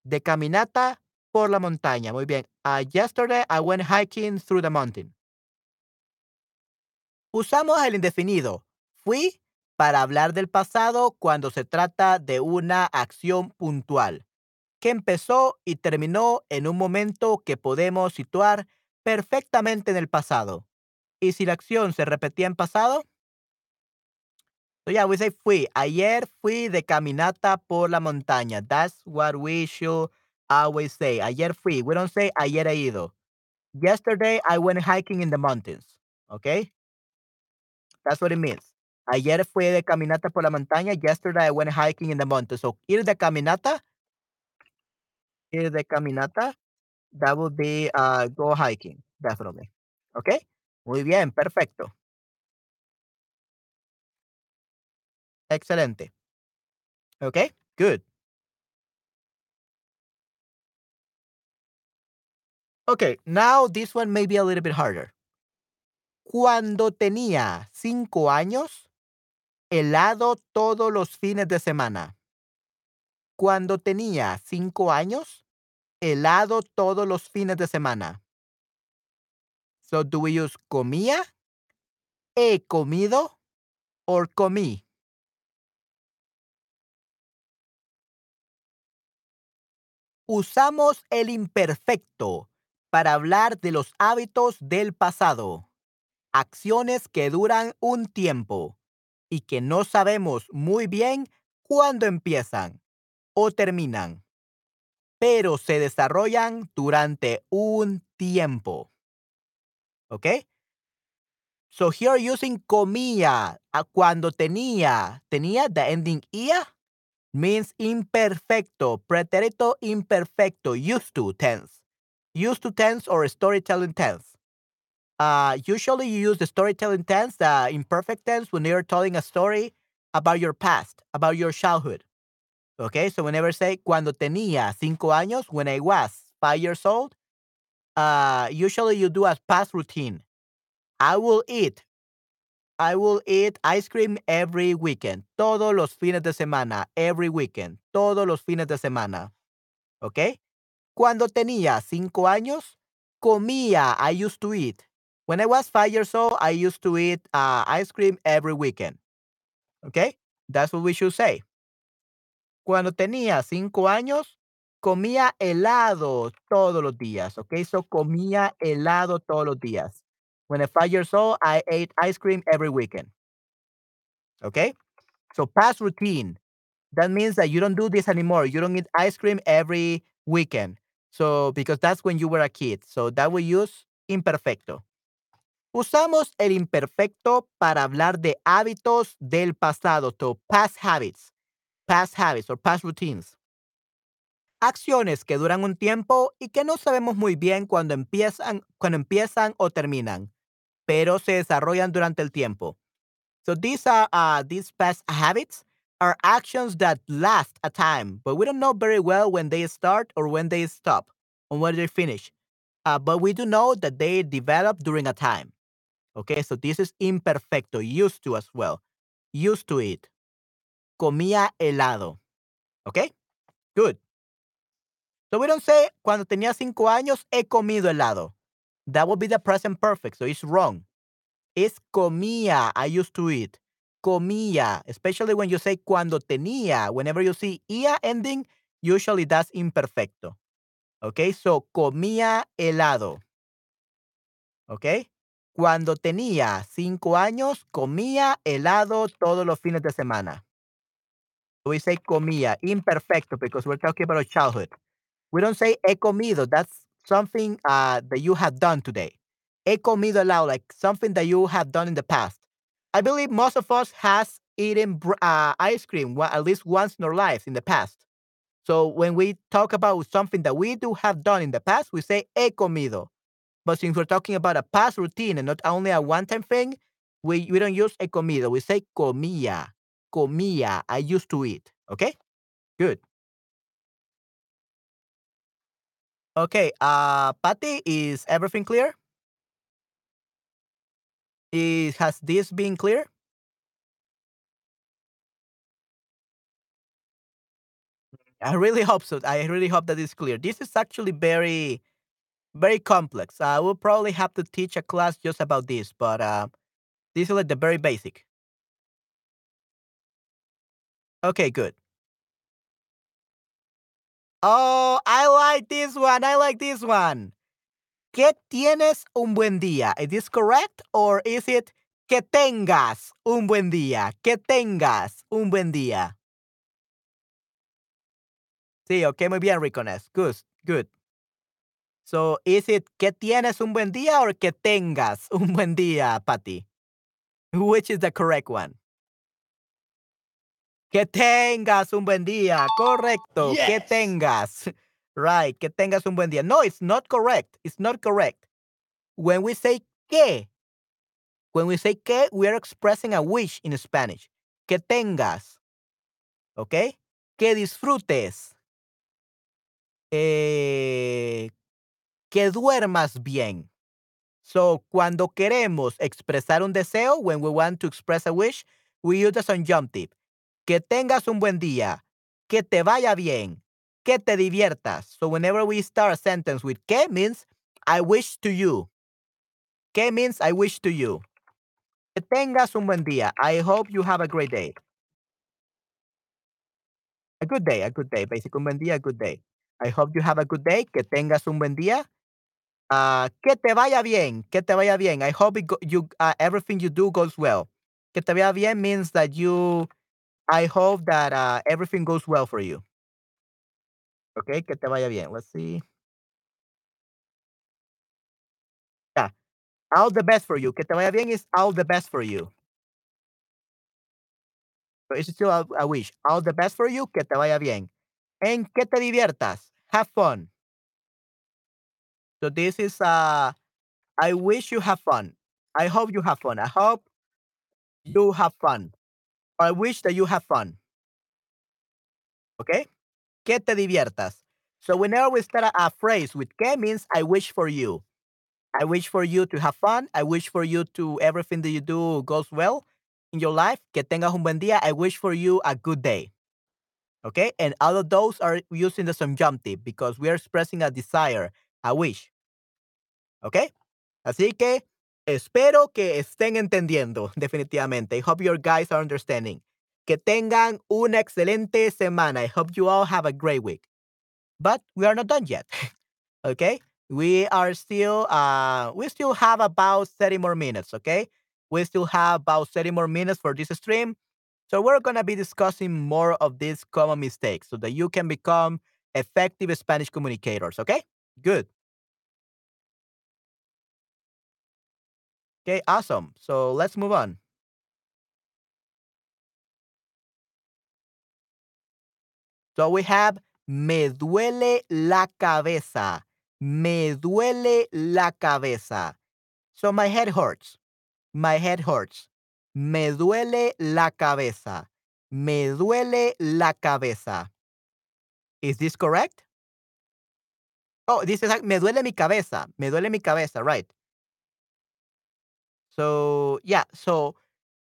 de caminata por la montaña. Muy bien. Uh, yesterday I went hiking through the mountain. Usamos el indefinido. Fui para hablar del pasado cuando se trata de una acción puntual que empezó y terminó en un momento que podemos situar perfectamente en el pasado. ¿Y si la acción se repetía en pasado? So yeah, we say fui. Ayer fui de caminata por la montaña. That's what we should always say ayer fui. We don't say ayer he ido. Yesterday I went hiking in the mountains. Okay? That's what it means. Ayer fui de caminata por la montaña. Yesterday I went hiking in the mountains. So ir de caminata, ir de caminata, that would be uh, go hiking, definitely. Okay? Muy bien, perfecto. Excelente. Okay, good. Okay, now this one may be a little bit harder. Cuando tenía cinco años, helado todos los fines de semana. Cuando tenía cinco años, helado todos los fines de semana. So do we use comía, he comido, or comí? Usamos el imperfecto para hablar de los hábitos del pasado, acciones que duran un tiempo y que no sabemos muy bien cuándo empiezan o terminan, pero se desarrollan durante un tiempo. ¿Ok? So here using comía a cuando tenía, tenía the ending ia means imperfecto, pretérito imperfecto, used to tense. Used to tense or storytelling tense. Uh, usually you use the storytelling tense, the imperfect tense, when you're telling a story about your past, about your childhood. Okay, so whenever say cuando tenía cinco años, when I was five years old, uh, usually you do a past routine. I will eat. I will eat ice cream every weekend. Todos los fines de semana. Every weekend. Todos los fines de semana. ¿Ok? Cuando tenía cinco años, comía. I used to eat. When I was five years old, I used to eat uh, ice cream every weekend. Okay? That's what we should say. Cuando tenía cinco años, comía helado todos los días. ¿Ok? So comía helado todos los días. When I was five years old, I ate ice cream every weekend. Okay? So past routine. That means that you don't do this anymore. You don't eat ice cream every weekend. So because that's when you were a kid. So that we use imperfecto. Usamos el imperfecto para hablar de hábitos del pasado. So past habits. Past habits or past routines. Acciones que duran un tiempo y que no sabemos muy bien cuándo empiezan, cuando empiezan o terminan pero se desarrollan durante el tiempo. So these are uh, these past habits are actions that last a time, but we don't know very well when they start or when they stop or when they finish. Uh, but we do know that they develop during a time. Okay, so this is imperfecto, used to as well. Used to it. Comía helado. Okay, good. So we don't say cuando tenía cinco años he comido helado. That would be the present perfect. So it's wrong. It's comía. I used to eat. Comía. Especially when you say cuando tenía. Whenever you see ia ending, usually that's imperfecto. Okay, so comía helado. Okay. Cuando tenía cinco años, comía helado todos los fines de semana. We say comía, imperfecto, because we're talking about childhood. We don't say he comido. That's something uh, that you have done today. He comido helado, like something that you have done in the past. I believe most of us has eaten uh, ice cream at least once in our lives in the past. So when we talk about something that we do have done in the past, we say he comido. But since we're talking about a past routine and not only a one-time thing, we, we don't use he comido. We say comía. Comía. I used to eat. Okay? Good. Okay, uh, Patty, is everything clear? Is, has this been clear? I really hope so. I really hope that it's clear. This is actually very, very complex. I will probably have to teach a class just about this, but uh, this is like the very basic. Okay, good. Oh, I like this one. I like this one. Que tienes un buen día. Is this correct or is it que tengas un buen día? Que tengas un buen día. Sí, ok, muy bien, Ricones. Good, good. So, is it que tienes un buen día or que tengas un buen día, Patty? Which is the correct one? Que tengas un buen día. Correcto. Que tengas. Right. Que tengas un buen día. No, it's not correct. It's not correct. When we say que, when we say que, we are expressing a wish in Spanish. Que tengas. ¿Ok? Que disfrutes. Eh, que duermas bien. So, cuando queremos expresar un deseo, when we want to express a wish, we use the subjunctive. Que tengas un buen día. Que te vaya bien. Que te diviertas. So, whenever we start a sentence with que means I wish to you. Que means I wish to you. Que tengas un buen día. I hope you have a great day. A good day, a good day. Basically, un buen día, a good day. I hope you have a good day. Que tengas un buen día. Ah, que te vaya bien. Que te vaya bien. I hope it go- you uh, everything you do goes well. Que te vaya bien means that you. I hope that uh, everything goes well for you. Okay, que te vaya bien. Let's see. Yeah, all the best for you. Que te vaya bien is all the best for you. So it's still a, a wish. All the best for you. Que te vaya bien. And que te diviertas. Have fun. So this is uh I wish you have fun. I hope you have fun. I hope you have fun. I wish that you have fun. Okay? Que te diviertas. So whenever we start a, a phrase with que means I wish for you. I wish for you to have fun. I wish for you to everything that you do goes well in your life. Que tengas un buen día. I wish for you a good day. Okay? And all of those are using the subjunctive because we are expressing a desire, a wish. Okay? Así que espero que estén entendiendo, definitivamente. I hope your guys are understanding. Que tengan una excelente semana. I hope you all have a great week. But we are not done yet. okay? We are still uh we still have about 30 more minutes, okay? We still have about 30 more minutes for this stream. So we're going to be discussing more of these common mistakes so that you can become effective Spanish communicators, okay? Good. Okay, awesome. So let's move on. So we have me duele la cabeza. Me duele la cabeza. So my head hurts. My head hurts. Me duele la cabeza. Me duele la cabeza. Is this correct? Oh, this is like, me duele mi cabeza. Me duele mi cabeza, right? So yeah, so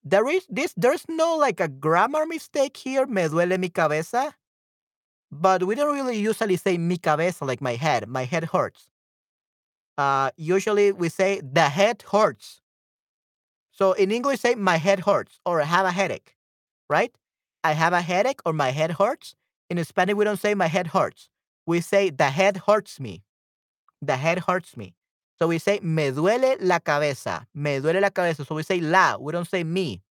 there is this there's no like a grammar mistake here, me duele mi cabeza. But we don't really usually say mi cabeza like my head. My head hurts. Uh usually we say the head hurts. So in English say my head hurts or I have a headache, right? I have a headache or my head hurts. In Spanish we don't say my head hurts. We say the head hurts me. The head hurts me. So we say me duele la cabeza. Me duele la cabeza. So we say la. We don't say me.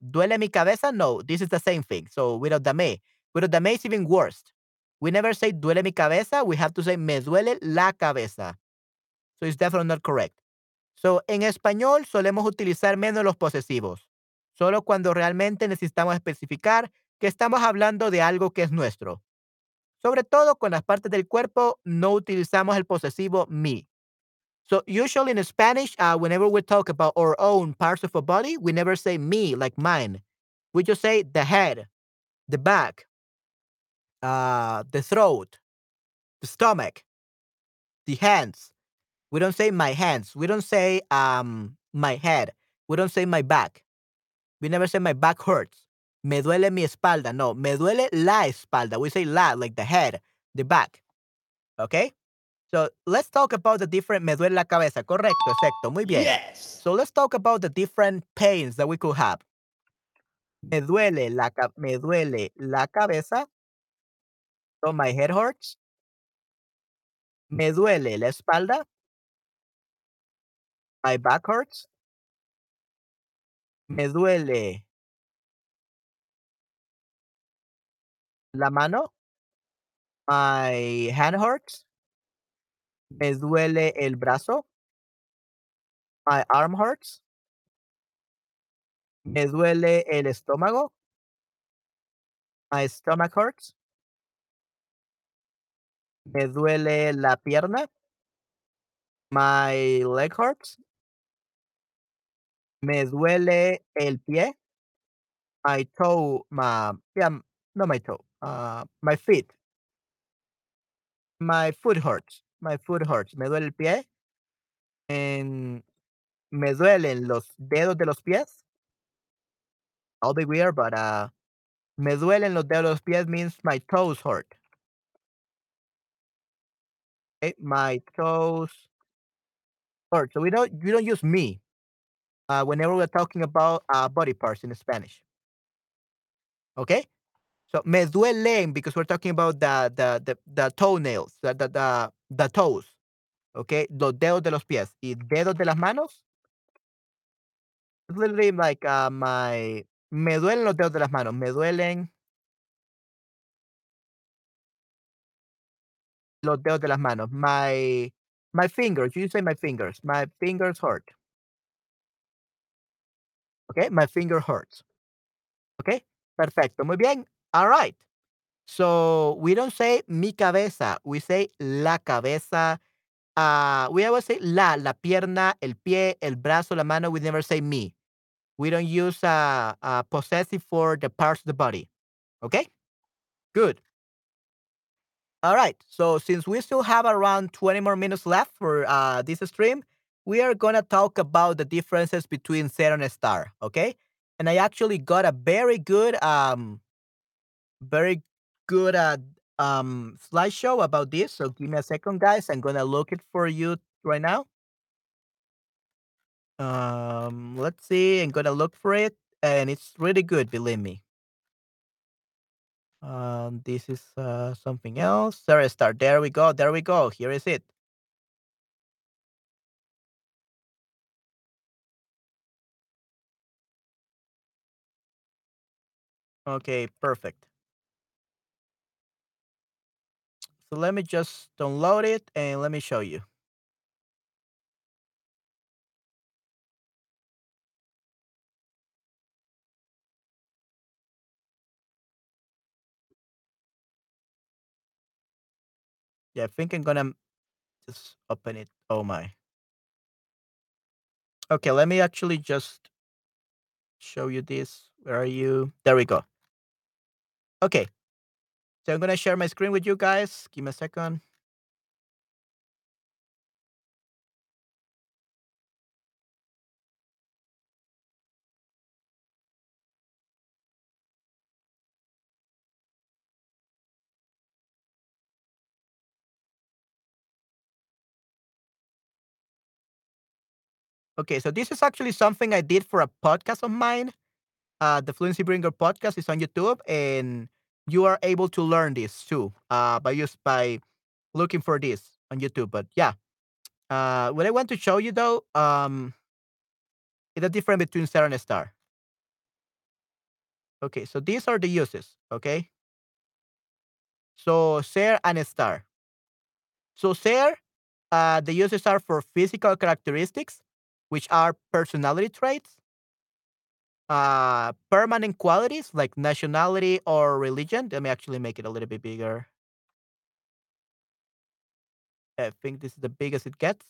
Duele mi cabeza? No, this is the same thing. So without the me. Without the me is even worse. We never say duele mi cabeza. We have to say me duele la cabeza. So it's definitely not correct. So en español solemos utilizar menos los posesivos. Solo cuando realmente necesitamos especificar que estamos hablando de algo que es nuestro. Sobre todo con las partes del cuerpo no utilizamos el posesivo me. So usually in Spanish, uh, whenever we talk about our own parts of a body, we never say me like mine. We just say the head, the back, uh, the throat, the stomach, the hands. We don't say my hands. We don't say um my head. We don't say my back. We never say my back hurts. Me duele mi espalda. No, me duele la espalda. We say la like the head, the back. Okay? So let's talk about the different me duele la cabeza. Correcto, exacto. Muy bien. Yes. So let's talk about the different pains that we could have. Me duele la, me duele la cabeza. So my head hurts. Me duele la espalda. My back hurts. Me duele la mano. My hand hurts. Me duele el brazo. My arm hurts. Me duele el estómago. My stomach hurts. Me duele la pierna. My leg hurts. Me duele el pie. My toe, my yeah, not my toe. Uh, my feet. My foot hurts. My foot hurts. Me duele el pie. And me duelen los dedos de los pies. I'll be weird, but uh, me duelen los dedos de los pies means my toes hurt. Okay, my toes hurt. So we don't we don't use me uh, whenever we're talking about uh, body parts in Spanish. Okay, so me duelen because we're talking about the the the, the toenails, the, the the the toes. Okay, los dedos de los pies y dedos de las manos. It's literally like uh, my me duelen los dedos de las manos. Me duelen los dedos de las manos. My my fingers. You say my fingers. My fingers hurt. Okay, my finger hurts. Okay, perfecto. Muy bien. All right. So we don't say mi cabeza. We say la cabeza. Uh, we always say la, la pierna, el pie, el brazo, la mano. We never say me. We don't use uh, uh, possessive for the parts of the body. Okay? Good. All right. So since we still have around 20 more minutes left for uh, this stream, we are going to talk about the differences between ser and estar. Okay? And I actually got a very good, um, very good at um, slideshow about this. So give me a second, guys. I'm to look it for you right now. Um, let's see. I'm to look for it. And it's really good, believe me. Um, this is uh, something else. Sorry, start. There we go. There we go. Here is it. Okay, perfect. So let me just download it and let me show you. Yeah, I think I'm gonna just open it. Oh my. Okay, let me actually just show you this. Where are you? There we go. Okay. So I'm gonna share my screen with you guys. Give me a second. Okay, so this is actually something I did for a podcast of mine. Uh, the Fluency Bringer podcast is on YouTube, and you are able to learn this too uh, by just by looking for this on YouTube. But yeah, uh, what I want to show you though um, is the difference between ser and estar. Okay, so these are the uses. Okay, so ser and estar. So ser, uh, the uses are for physical characteristics, which are personality traits, uh, permanent qualities like nationality or religion. Let me actually make it a little bit bigger. I think this is the biggest it gets.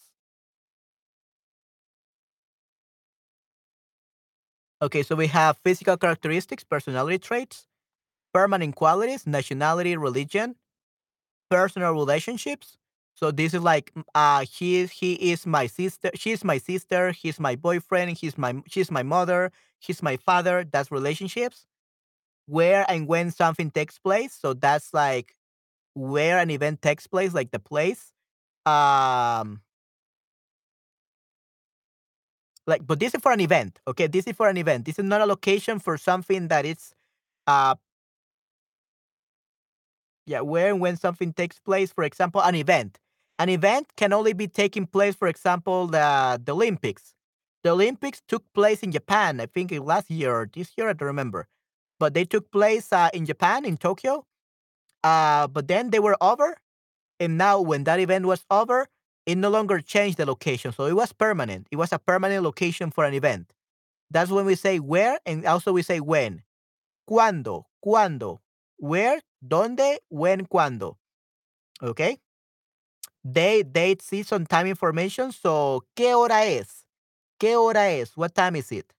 Okay, so we have physical characteristics, personality traits, permanent qualities, nationality, religion, personal relationships. So this is like uh he he is my sister, she's my sister, he's my boyfriend, he's my she's my mother, he's my father. That's relationships. Where and when something takes place. So that's like where an event takes place, like the place. Um like but this is for an event. Okay, this is for an event. This is not a location for something that is uh yeah, where and when something takes place, for example, an event. An event can only be taking place, for example, the, the Olympics. The Olympics took place in Japan, I think last year or this year, I don't remember. But they took place uh, in Japan, in Tokyo. uh, but then they were over. And now, when that event was over, it no longer changed the location. So it was permanent. It was a permanent location for an event. That's when we say where and also we say when. Cuando, cuando. Where, donde, when, cuando. Okay? Day, date, season, time information. So, ¿qué hora es? ¿Qué hora es? What time is it?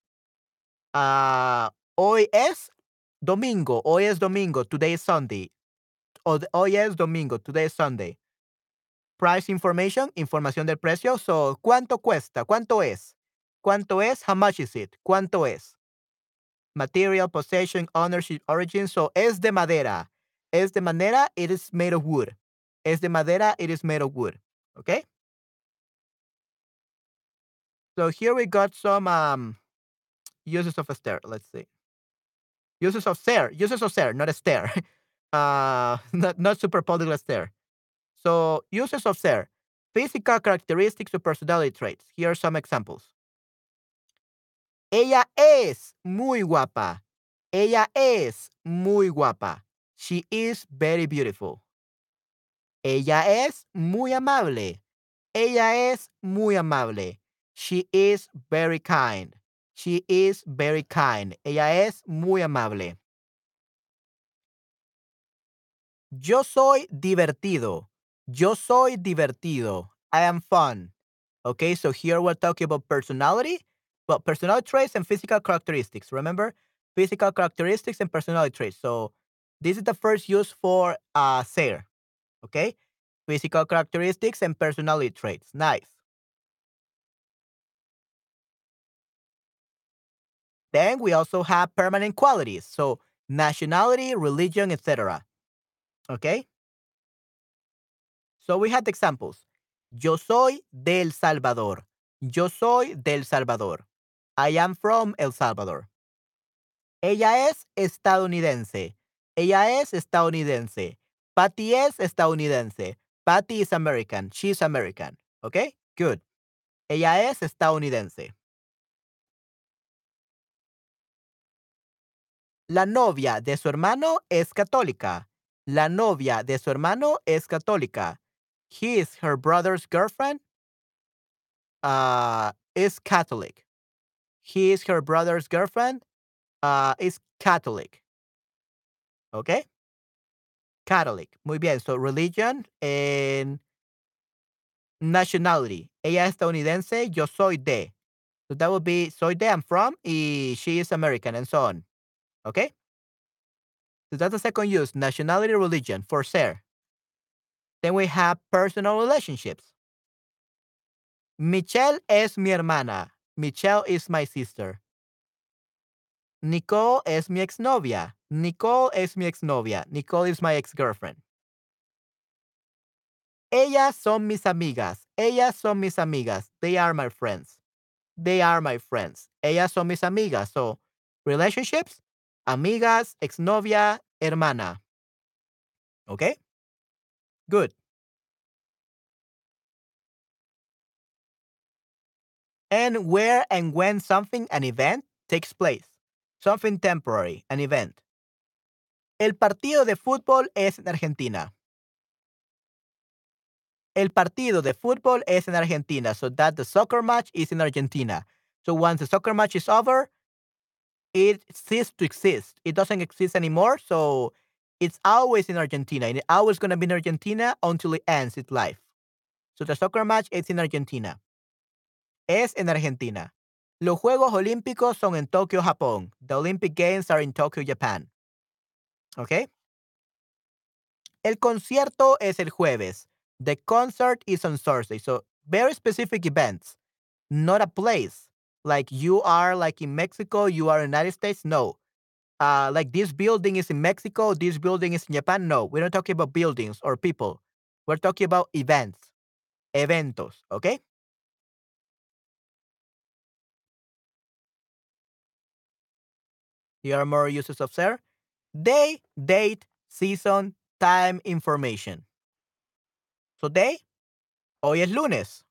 Uh, hoy es domingo. Hoy es domingo. Today is Sunday. Hoy es domingo. Today is Sunday. Price information, información del precio. So, ¿cuánto cuesta? ¿Cuánto es? ¿Cuánto es? How much is it? ¿Cuánto es? Material, possession, ownership, origin. So, es de madera. Es de madera, it is made of wood. Es de madera, it is made of wood. Okay? So, here we got some um, uses of a stair. Let's see. Uses of stair. Uses of stair, not a stair. uh, not, not super polyglot stair. So, uses of stair. Physical characteristics or personality traits. Here are some examples. Ella es muy guapa. Ella es muy guapa. She is very beautiful. Ella es muy amable. Ella es muy amable. She is very kind. She is very kind. Ella es muy amable. Yo soy divertido. Yo soy divertido. I am fun. Okay, so here we're talking about personality, but personality traits and physical characteristics. Remember, physical characteristics and personality traits. So this is the first use for uh, ser. Okay, physical characteristics and personality traits. Nice. Then we also have permanent qualities. So nationality, religion, etc. Okay. So we had examples. Yo soy del Salvador. Yo soy del Salvador. I am from El Salvador. Ella es estadounidense. Ella es estadounidense. Patty es estadounidense. Patty is American. She's American. Okay? Good. Ella es estadounidense. La novia de su hermano es católica. La novia de su hermano es católica. He is her brother's girlfriend. Uh, is Catholic. He is her brother's girlfriend. Uh, is Catholic. Okay? Catholic. Muy bien. So religion and nationality. Ella es estadounidense. Yo soy de. So that would be soy de. I'm from. Y she is American and so on. Okay? So that's the second use. Nationality, religion for ser. Then we have personal relationships. Michelle es mi hermana. Michelle is my sister. Nicole es mi exnovia. Nicole es mi exnovia. Nicole is my ex-girlfriend. Ellas son mis amigas. Ellas son mis amigas. They are my friends. They are my friends. Ellas son mis amigas. So, relationships, amigas, exnovia, hermana. Okay? Good. And where and when something, an event, takes place. Something temporary, an event. El partido de fútbol es en Argentina. El partido de fútbol es en Argentina. So that the soccer match is in Argentina. So once the soccer match is over, it ceases to exist. It doesn't exist anymore. So it's always in Argentina. It's always going to be in Argentina until it ends its life. So the soccer match is in Argentina. Es en Argentina. Los Juegos Olímpicos son en Tokio, Japón. The Olympic Games are in Tokyo, Japan. ¿Ok? El concierto es el jueves. The concert is on Thursday. So very specific events, not a place. Like you are like in Mexico, you are in the United States. No. Uh, like this building is in Mexico, this building is in Japan. No, we're not talking about buildings or people. We're talking about events. Eventos, okay? Here are more uses of ser. Day, date, season, time, information. So day, hoy es lunes.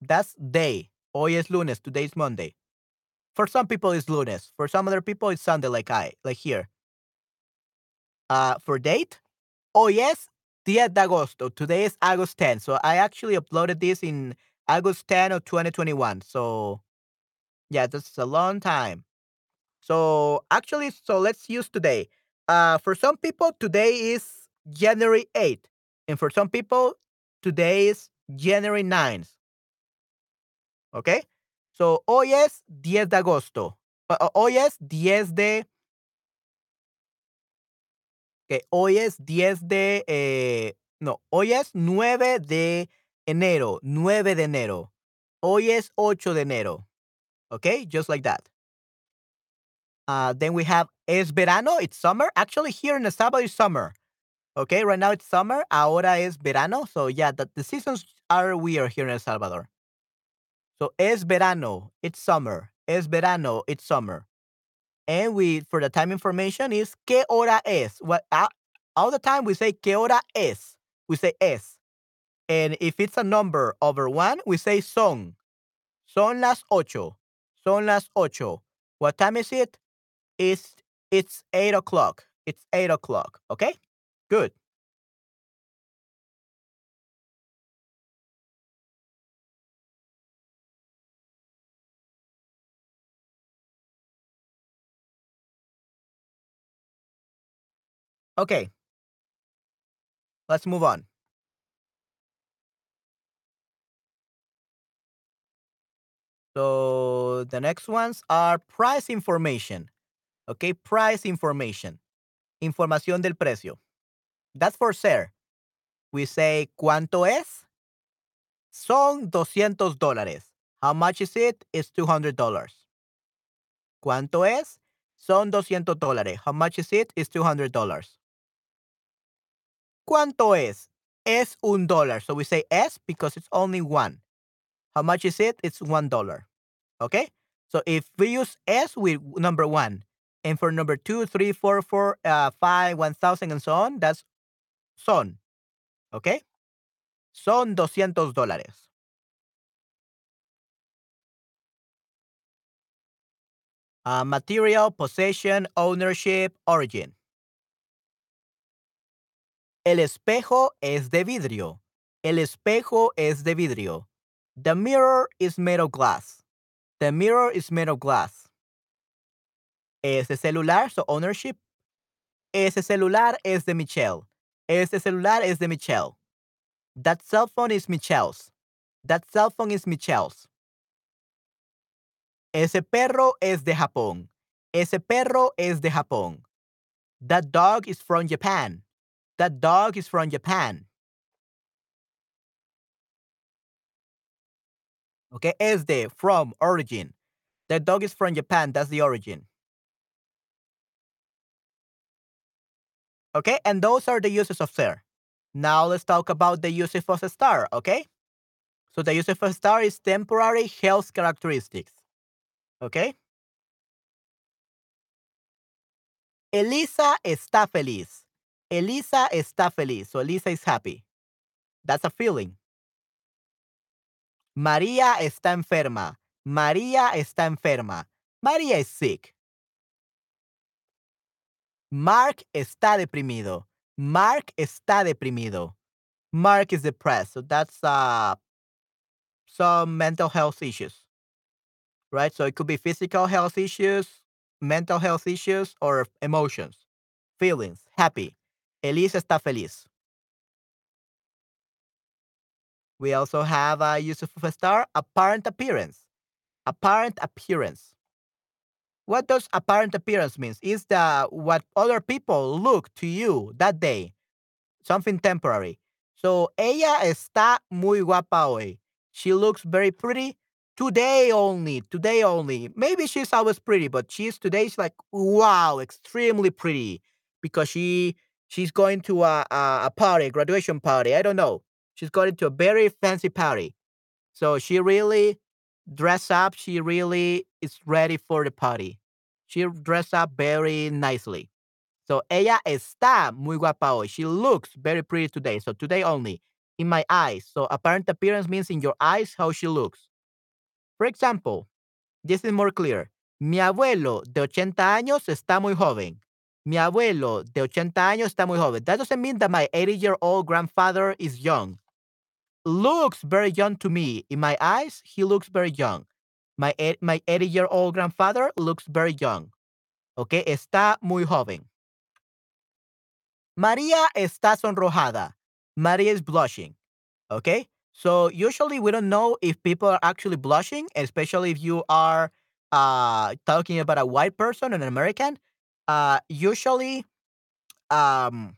That's day. Hoy es lunes. Today is Monday. For some people, it's lunes. For some other people, it's Sunday, like I, like here. Uh, for date, hoy es 10 de agosto. Today is August 10. So I actually uploaded this in August 10 of 2021. So yeah, this is a long time. So actually, so let's use today. Uh, for some people, today is January 8th. And for some people, today is January 9th. Okay? So hoy es 10 de agosto. Uh, hoy es 10 de. Okay, hoy es 10 de. Eh, no, hoy es 9 de enero. 9 de enero. Hoy es 8 de enero. Okay, just like that. Uh, then we have es verano, it's summer. Actually, here in El Salvador, it's summer. Okay, right now it's summer. Ahora es verano. So yeah, the, the seasons are weird here in El Salvador. So es verano, it's summer. Es verano, it's summer. And we for the time information is qué hora es. What uh, all the time we say qué hora es. We say es. And if it's a number over one, we say son. Son las ocho. Son las ocho. What time is it? It's it's eight o'clock. It's eight o'clock. Okay? Good. Okay. Let's move on. So the next ones are price information. Okay, price information. Información del precio. That's for sale. We say, ¿cuánto es? Son 200 dólares. How much is it? It's $200. ¿Cuánto es? Son 200 dólares. How much is it? It's $200. ¿Cuánto es? Es un dólar. So we say es because it's only one. How much is it? It's one dollar. Okay? So if we use es with number one, and for number two, three, four, four, uh, five, one thousand, and so on, that's son. Okay? Son 200 dólares. Uh, material, possession, ownership, origin. El espejo es de vidrio. El espejo es de vidrio. The mirror is made of glass. The mirror is made of glass. Ese celular, so ownership. Ese celular es de Michelle. Ese celular es de Michelle. That cell phone is Michelle's. That cell phone is Michelle's. Ese perro es de Japón. Ese perro es de Japón. That dog is from Japan. That dog is from Japan. Okay, es de, from, origin. That dog is from Japan. That's the origin. Okay, and those are the uses of ser. Now let's talk about the uses of estar, okay? So the use of estar is temporary health characteristics. Okay? Elisa está feliz. Elisa está feliz. So Elisa is happy. That's a feeling. María está enferma. María está enferma. María is sick. Mark está deprimido. Mark está deprimido. Mark is depressed. So that's uh some mental health issues. Right? So it could be physical health issues, mental health issues, or emotions, feelings, happy. Elisa está feliz. We also have a use of estar, apparent appearance. Apparent appearance. What does apparent appearance means? Is the what other people look to you that day. Something temporary. So ella está muy guapa hoy. She looks very pretty today only. Today only. Maybe she's always pretty, but she's today's like wow, extremely pretty because she she's going to a, a, a party, graduation party. I don't know. She's going to a very fancy party. So she really dress up. She really is ready for the party. She dressed up very nicely. So ella está muy guapa hoy. She looks very pretty today. So today only. In my eyes. So apparent appearance means in your eyes how she looks. For example, this is more clear. Mi abuelo de 80 años está muy joven. Mi abuelo de 80 años está muy joven. That doesn't mean that my 80 year old grandfather is young. Looks very young to me. In my eyes, he looks very young. My, my 80 year old grandfather looks very young. Ok, está muy joven. María está sonrojada. María is blushing. Okay, so usually we don't know if people are actually blushing, especially if you are uh, talking about a white person, an American. Uh, usually, um,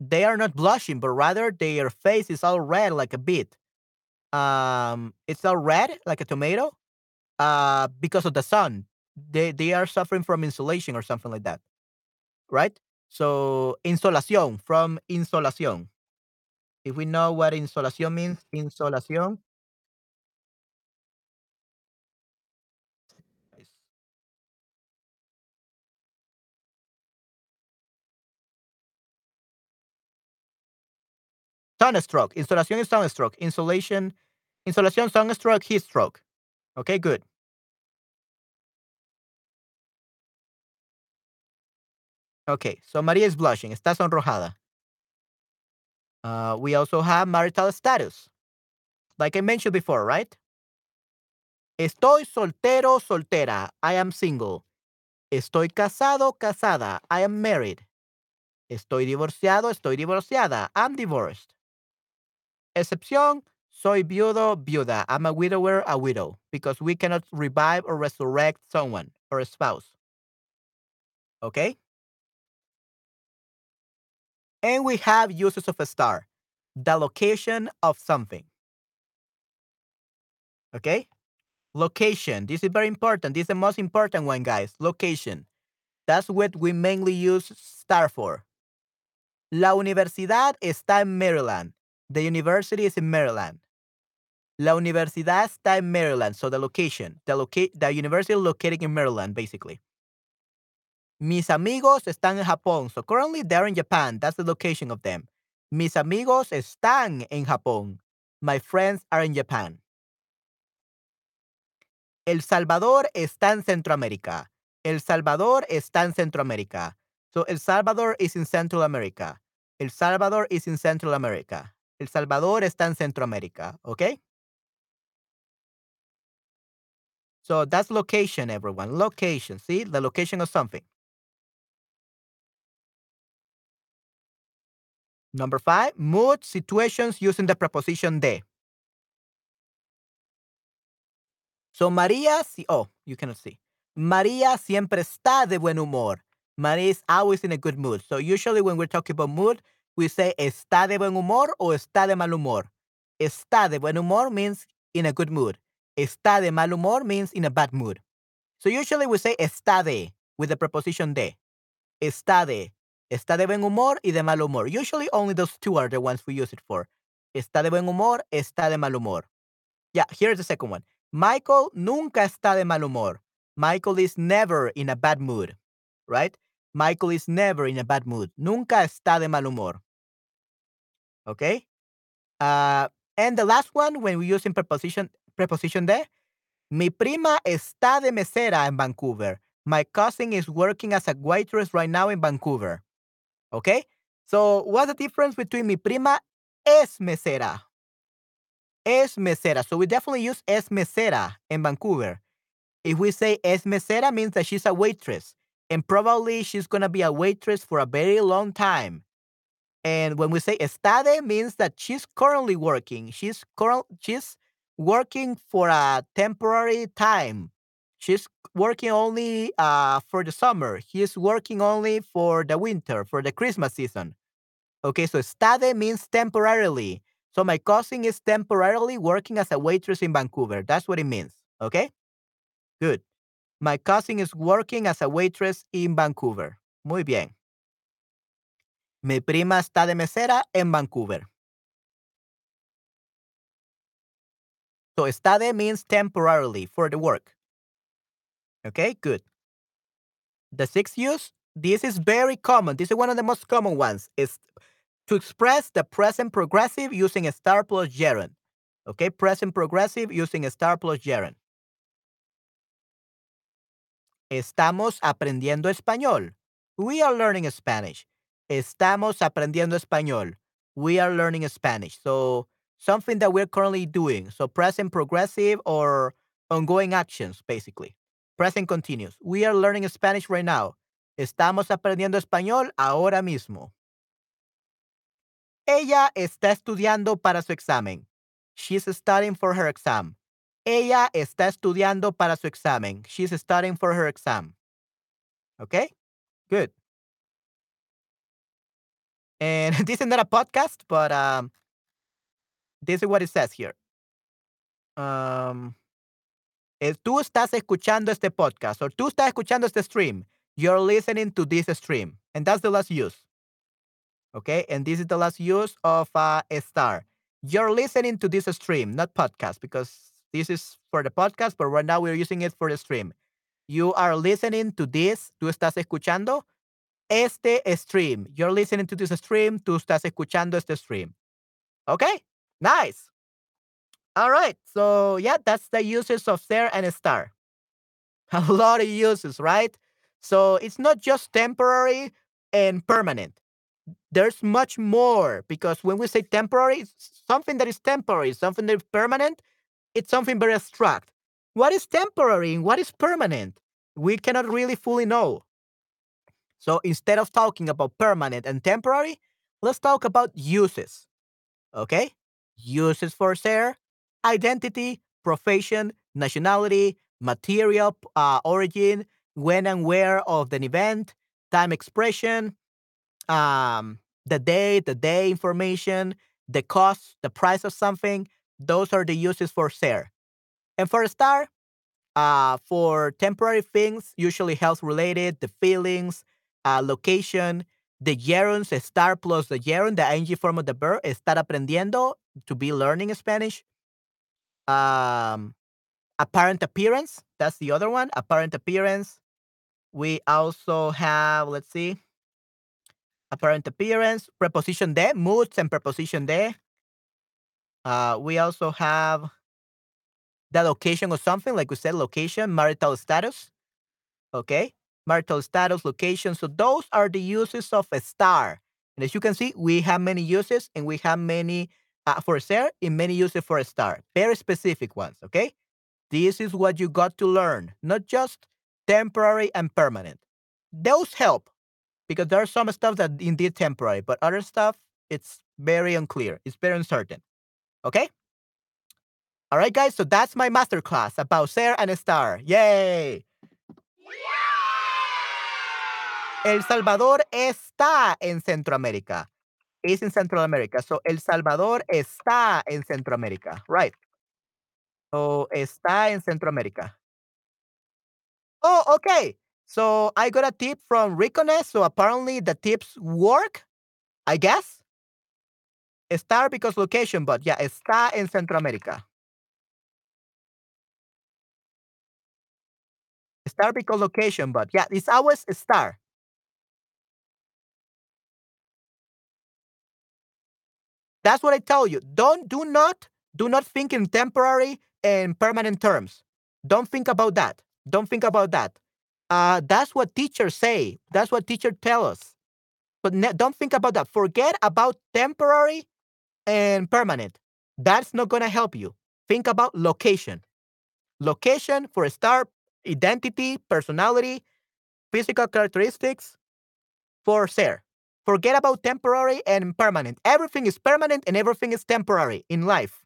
they are not blushing, but rather their face is all red like a bit. Um, it's all red like a tomato uh, because of the sun. They they are suffering from insolation or something like that, right? So insolación from insolación. If we know what insolación means, insolación. Sunstroke. Insolación is sunstroke. Insolation, insolación, sunstroke, heat stroke. Okay, good. Okay, so María is blushing. Está sonrojada. Uh, we also have marital status. Like I mentioned before, right? Estoy soltero, soltera. I am single. Estoy casado, casada. I am married. Estoy divorciado, estoy divorciada. I'm divorced. Excepción, soy viudo, viuda. I'm a widower, a widow. Because we cannot revive or resurrect someone or a spouse. Okay? And we have uses of estar. The location of something. Okay? Location. This is very important. This is the most important one, guys. Location. That's what we mainly use star for. La universidad está en Maryland. The university is in Maryland. La universidad está en Maryland. So the location. The, the university located in Maryland, basically. Mis amigos están en Japón. So currently they're in Japan. That's the location of them. Mis amigos están en Japón. My friends are in Japan. El Salvador está en Centroamérica. El Salvador está en Centroamérica. So El Salvador is in Central America. El Salvador is in Central America. El Salvador está en Centroamérica. Okay? So that's location, everyone. Location. See? The location of something. Number five, mood situations using the preposition de. So María, see oh, you cannot see. María siempre está de buen humor. María is always in a good mood. So usually when we're talking about mood, we say está de buen humor or está de mal humor. Está de buen humor means in a good mood. Está de mal humor means in a bad mood. So usually we say está de with the preposition de. Está de. Está de buen humor y de mal humor. Usually only those two are the ones we use it for. Está de buen humor, está de mal humor. Yeah, here's the second one. Michael nunca está de mal humor. Michael is never in a bad mood, right? Michael is never in a bad mood. Nunca está de mal humor. Okay? Uh, and the last one, when we use in preposition, preposition de, mi prima está de mesera en Vancouver. My cousin is working as a waitress right now in Vancouver. Okay? So, what's the difference between mi prima es mesera? Es mesera. So, we definitely use es mesera in Vancouver. If we say es mesera, means that she's a waitress. And probably she's going to be a waitress for a very long time. And when we say estade, means that she's currently working. She's current, she's working for a temporary time. She's working only uh, for the summer. He's working only for the winter, for the Christmas season. Okay, so estade means temporarily. So my cousin is temporarily working as a waitress in Vancouver. That's what it means. Okay? Good. My cousin is working as a waitress in Vancouver. Muy bien. Mi prima está de mesera en Vancouver. So estade means temporarily for the work. Okay, good. The sixth use, this is very common. This is one of the most common ones. Is to express the present progressive using estar plus gerund. Okay, present progressive using estar plus gerund. Estamos aprendiendo español. We are learning Spanish. Estamos aprendiendo español. We are learning Spanish. So something that we're currently doing. So present progressive or ongoing actions, basically. Present continuous. We are learning Spanish right now. Estamos aprendiendo español ahora mismo. Ella está estudiando para su examen. She's studying for her exam. Ella está estudiando para su examen. She's studying for her exam. Okay? Good. And this is not a podcast, but um, this is what it says here. Um, tú estás escuchando este podcast, or tú estás escuchando este stream. You're listening to this stream. And that's the last use. Okay? And this is the last use of uh, estar. You're listening to this stream, not podcast, because this is for the podcast, but right now we're using it for the stream. You are listening to this. Tú estás escuchando este stream. You're listening to this stream. Tú estás escuchando este stream. Okay? Nice. All right. So, yeah, that's the uses of there and star. A lot of uses, right? So, it's not just temporary and permanent. There's much more because when we say temporary, it's something that is temporary, something that is permanent, it's something very abstract. What is temporary and what is permanent? We cannot really fully know. So instead of talking about permanent and temporary, let's talk about uses. Okay? Uses for ser, identity, profession, nationality, material uh, origin, when and where of an event, time expression, um, the day, the day information, the cost, the price of something. Those are the uses for ser. And for star, uh, for temporary things, usually health related, the feelings, uh, location, the gerunds, star plus the gerund, the ing form of the verb, estar aprendiendo, to be learning Spanish. Um, apparent appearance, that's the other one, apparent appearance. We also have, let's see, apparent appearance, preposition de, moods and preposition de. Uh, we also have the location of something, like we said, location, marital status. Okay marital status, location. So those are the uses of estar. And as you can see, we have many uses and we have many uh, for estar and many uses for estar. Very specific ones, okay? This is what you got to learn, not just temporary and permanent. Those help because there are some stuff that indeed temporary, but other stuff, it's very unclear. It's very uncertain. Okay? All right, guys. So that's my masterclass about ser and estar. Yay! El Salvador está en Centroamérica. Is in Central America. So El Salvador está en Centroamérica. Right. So está en Centroamérica. Oh, okay. So I got a tip from Riconess. So apparently the tips work, I guess. Star because location, but yeah, está en Centroamérica. Star because location, but yeah, it's always star. That's what I tell you. Don't do not do not think in temporary and permanent terms. Don't think about that. Don't think about that. Uh, that's what teachers say. That's what teachers tell us. But ne- don't think about that. Forget about temporary and permanent. That's not going to help you. Think about location. Location for estar, identity, personality, physical characteristics for ser. Forget about temporary and permanent. Everything is permanent and everything is temporary in life.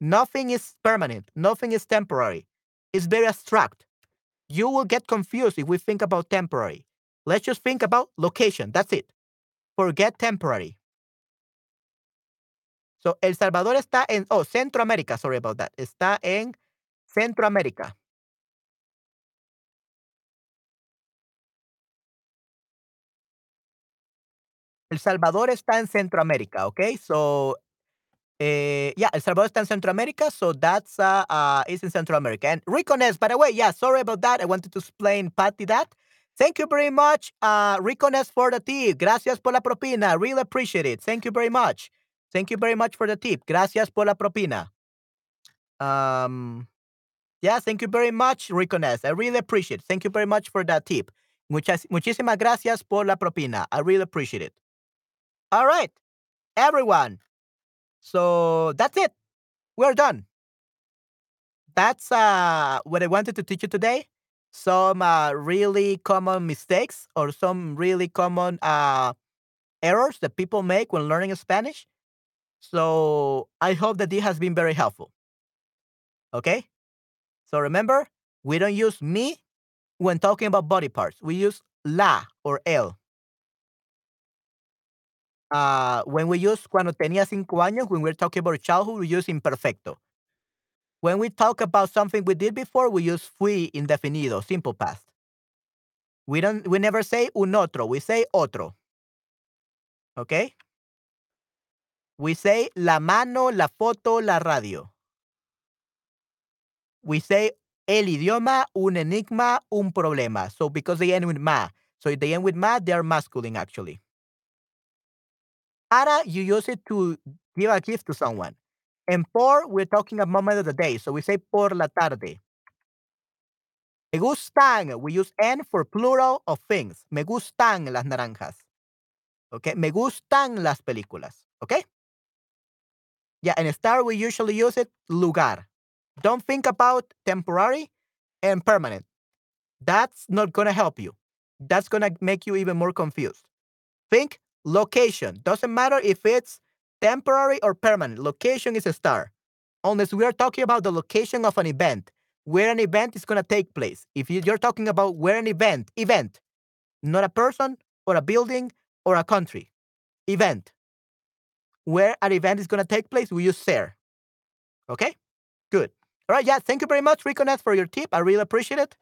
Nothing is permanent, nothing is temporary. It's very abstract. You will get confused if we think about temporary. Let's just think about location. That's it. Forget temporary. So, El Salvador está en, oh, Centroamérica. Sorry about that. Está en Centroamérica. El Salvador está en Centroamérica, okay? So, yeah, El Salvador está en Centroamérica, so that's uh, uh, is in Central America. And Ricones, by the way, yeah, sorry about that. I wanted to explain Patty that. Thank you very much, uh, Ricones, for the tip. Gracias por la propina. Really appreciate it. Thank you very much. Thank you very much for the tip. Gracias por la propina. Um, yeah, thank you very much, Ricones. I really appreciate it. Thank you very much for that tip. Muchas, muchísimas gracias por la propina. I really appreciate it. All right, everyone. So that's it. We're done. That's uh, what I wanted to teach you today. Some uh, really common mistakes or some really common uh, errors that people make when learning Spanish. So I hope that this has been very helpful. Okay? So remember, we don't use me when talking about body parts. We use la or el. Uh, when we use cuando tenía cinco años, when we're talking about childhood, we use imperfecto. When we talk about something we did before, we use fui indefinido, simple past. We don't we never say un otro, we say otro. Okay? We say la mano, la foto, la radio. We say el idioma, un enigma, un problema. So because they end with ma. So if they end with ma, they are masculine actually. Ara, you use it to give a gift to someone. And por, we're talking a moment of the day. So we say por la tarde. Me gustan, we use N for plural of things. Me gustan las naranjas. Okay, me gustan las películas. Okay? Yeah, and star we usually use it lugar. Don't think about temporary and permanent. That's not going to help you. That's going to make you even more confused. Think location. Doesn't matter if it's temporary or permanent. Location is estar. Unless we are talking about the location of an event, where an event is going to take place. If you're talking about where an event, event, not a person or a building or a country, event, where an event is going to take place, we use there. Okay? Good. All right. Yeah. Thank you very much, Reconnect, for your tip. I really appreciate it.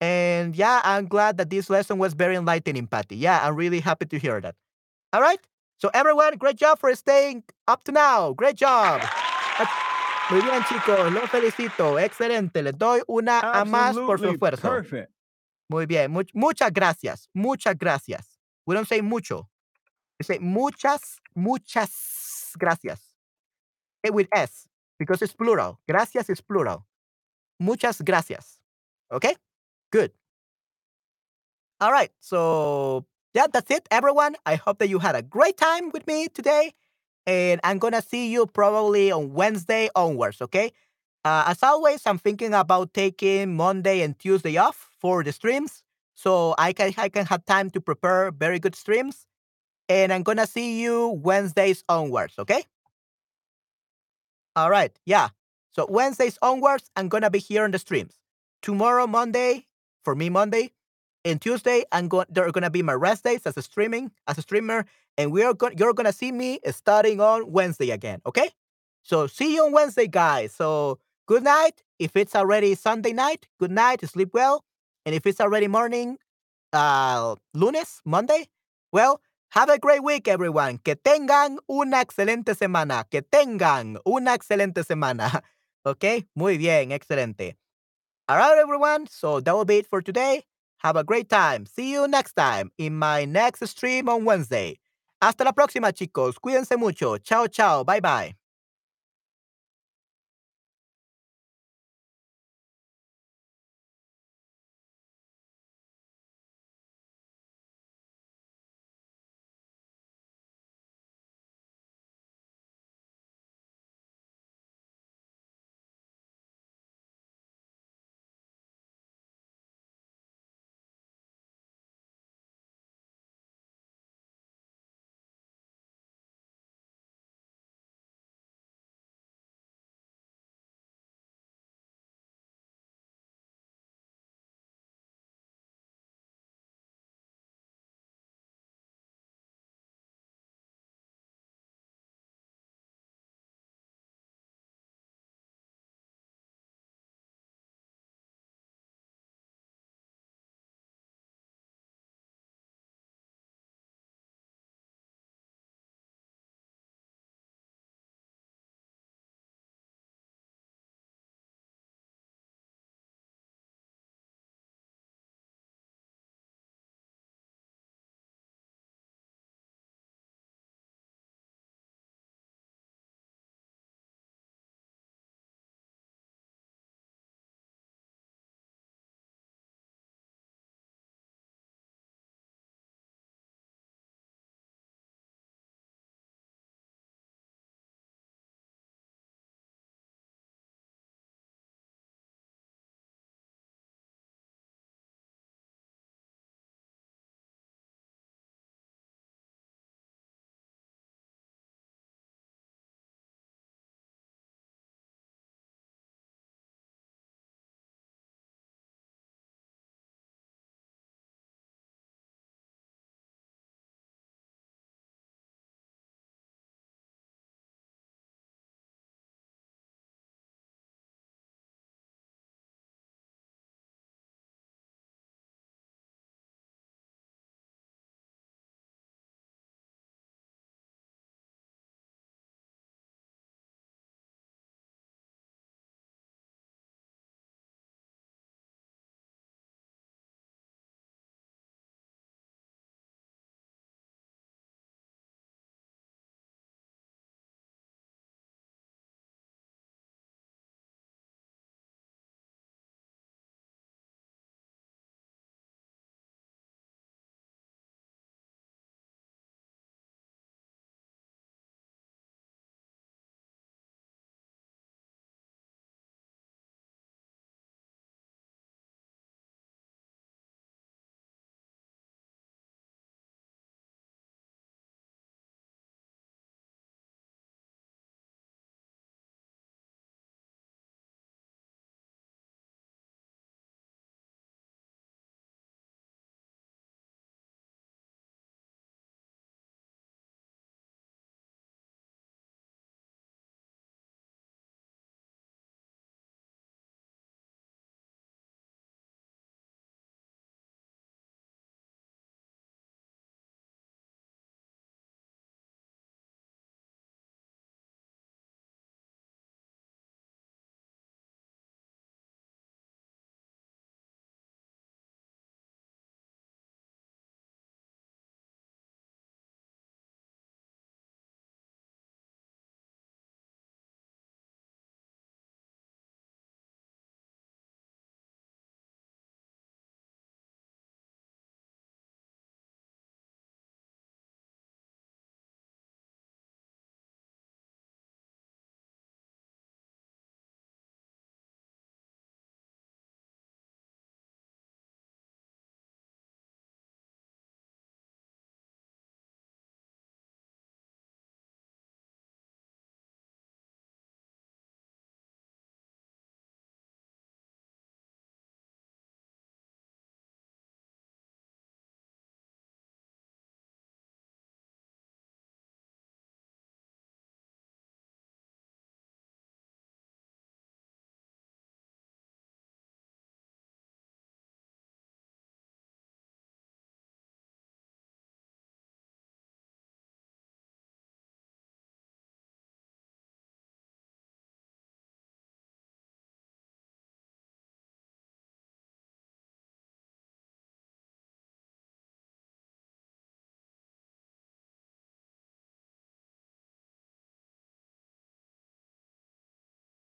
And yeah, I'm glad that this lesson was very enlightening, Patty. Yeah, I'm really happy to hear that. All right. So everyone, great job for staying up to now. Great job. Muy bien, chicos. Los felicito. Excelente. Les doy una a más por su esfuerzo. Perfect. Muy bien. Much- muchas gracias. Muchas gracias. We don't say mucho. We say muchas, muchas gracias. Eh, with S because it's plural. Gracias is plural. Muchas gracias. Okay? Good. All right. So, yeah, that's it, everyone. I hope that you had a great time with me today. And I'm going to see you probably on Wednesday onwards. Okay? Uh, as always, I'm thinking about taking Monday and Tuesday off for the streams. So I can I can have time to prepare very good streams. And I'm gonna see you Wednesdays onwards, okay? All right, yeah. So Wednesdays onwards, I'm gonna be here on the streams. Tomorrow, Monday, for me, Monday, and Tuesday, I'm going. There are gonna be my rest days as a streaming, as a streamer, and we are going. You're gonna see me starting on Wednesday again. Okay. So see you on Wednesday, guys. So good night. If it's already Sunday night, good night. Sleep well. And if it's already morning, uh, lunes, Monday, well, have a great week, everyone. Que tengan una excelente semana. Que tengan una excelente semana. Okay? Muy bien. Excelente. All right, everyone. So that will be it for today. Have a great time. See you next time in my next stream on Wednesday. Hasta la próxima, chicos. Cuídense mucho. Chao, chao. Bye, bye.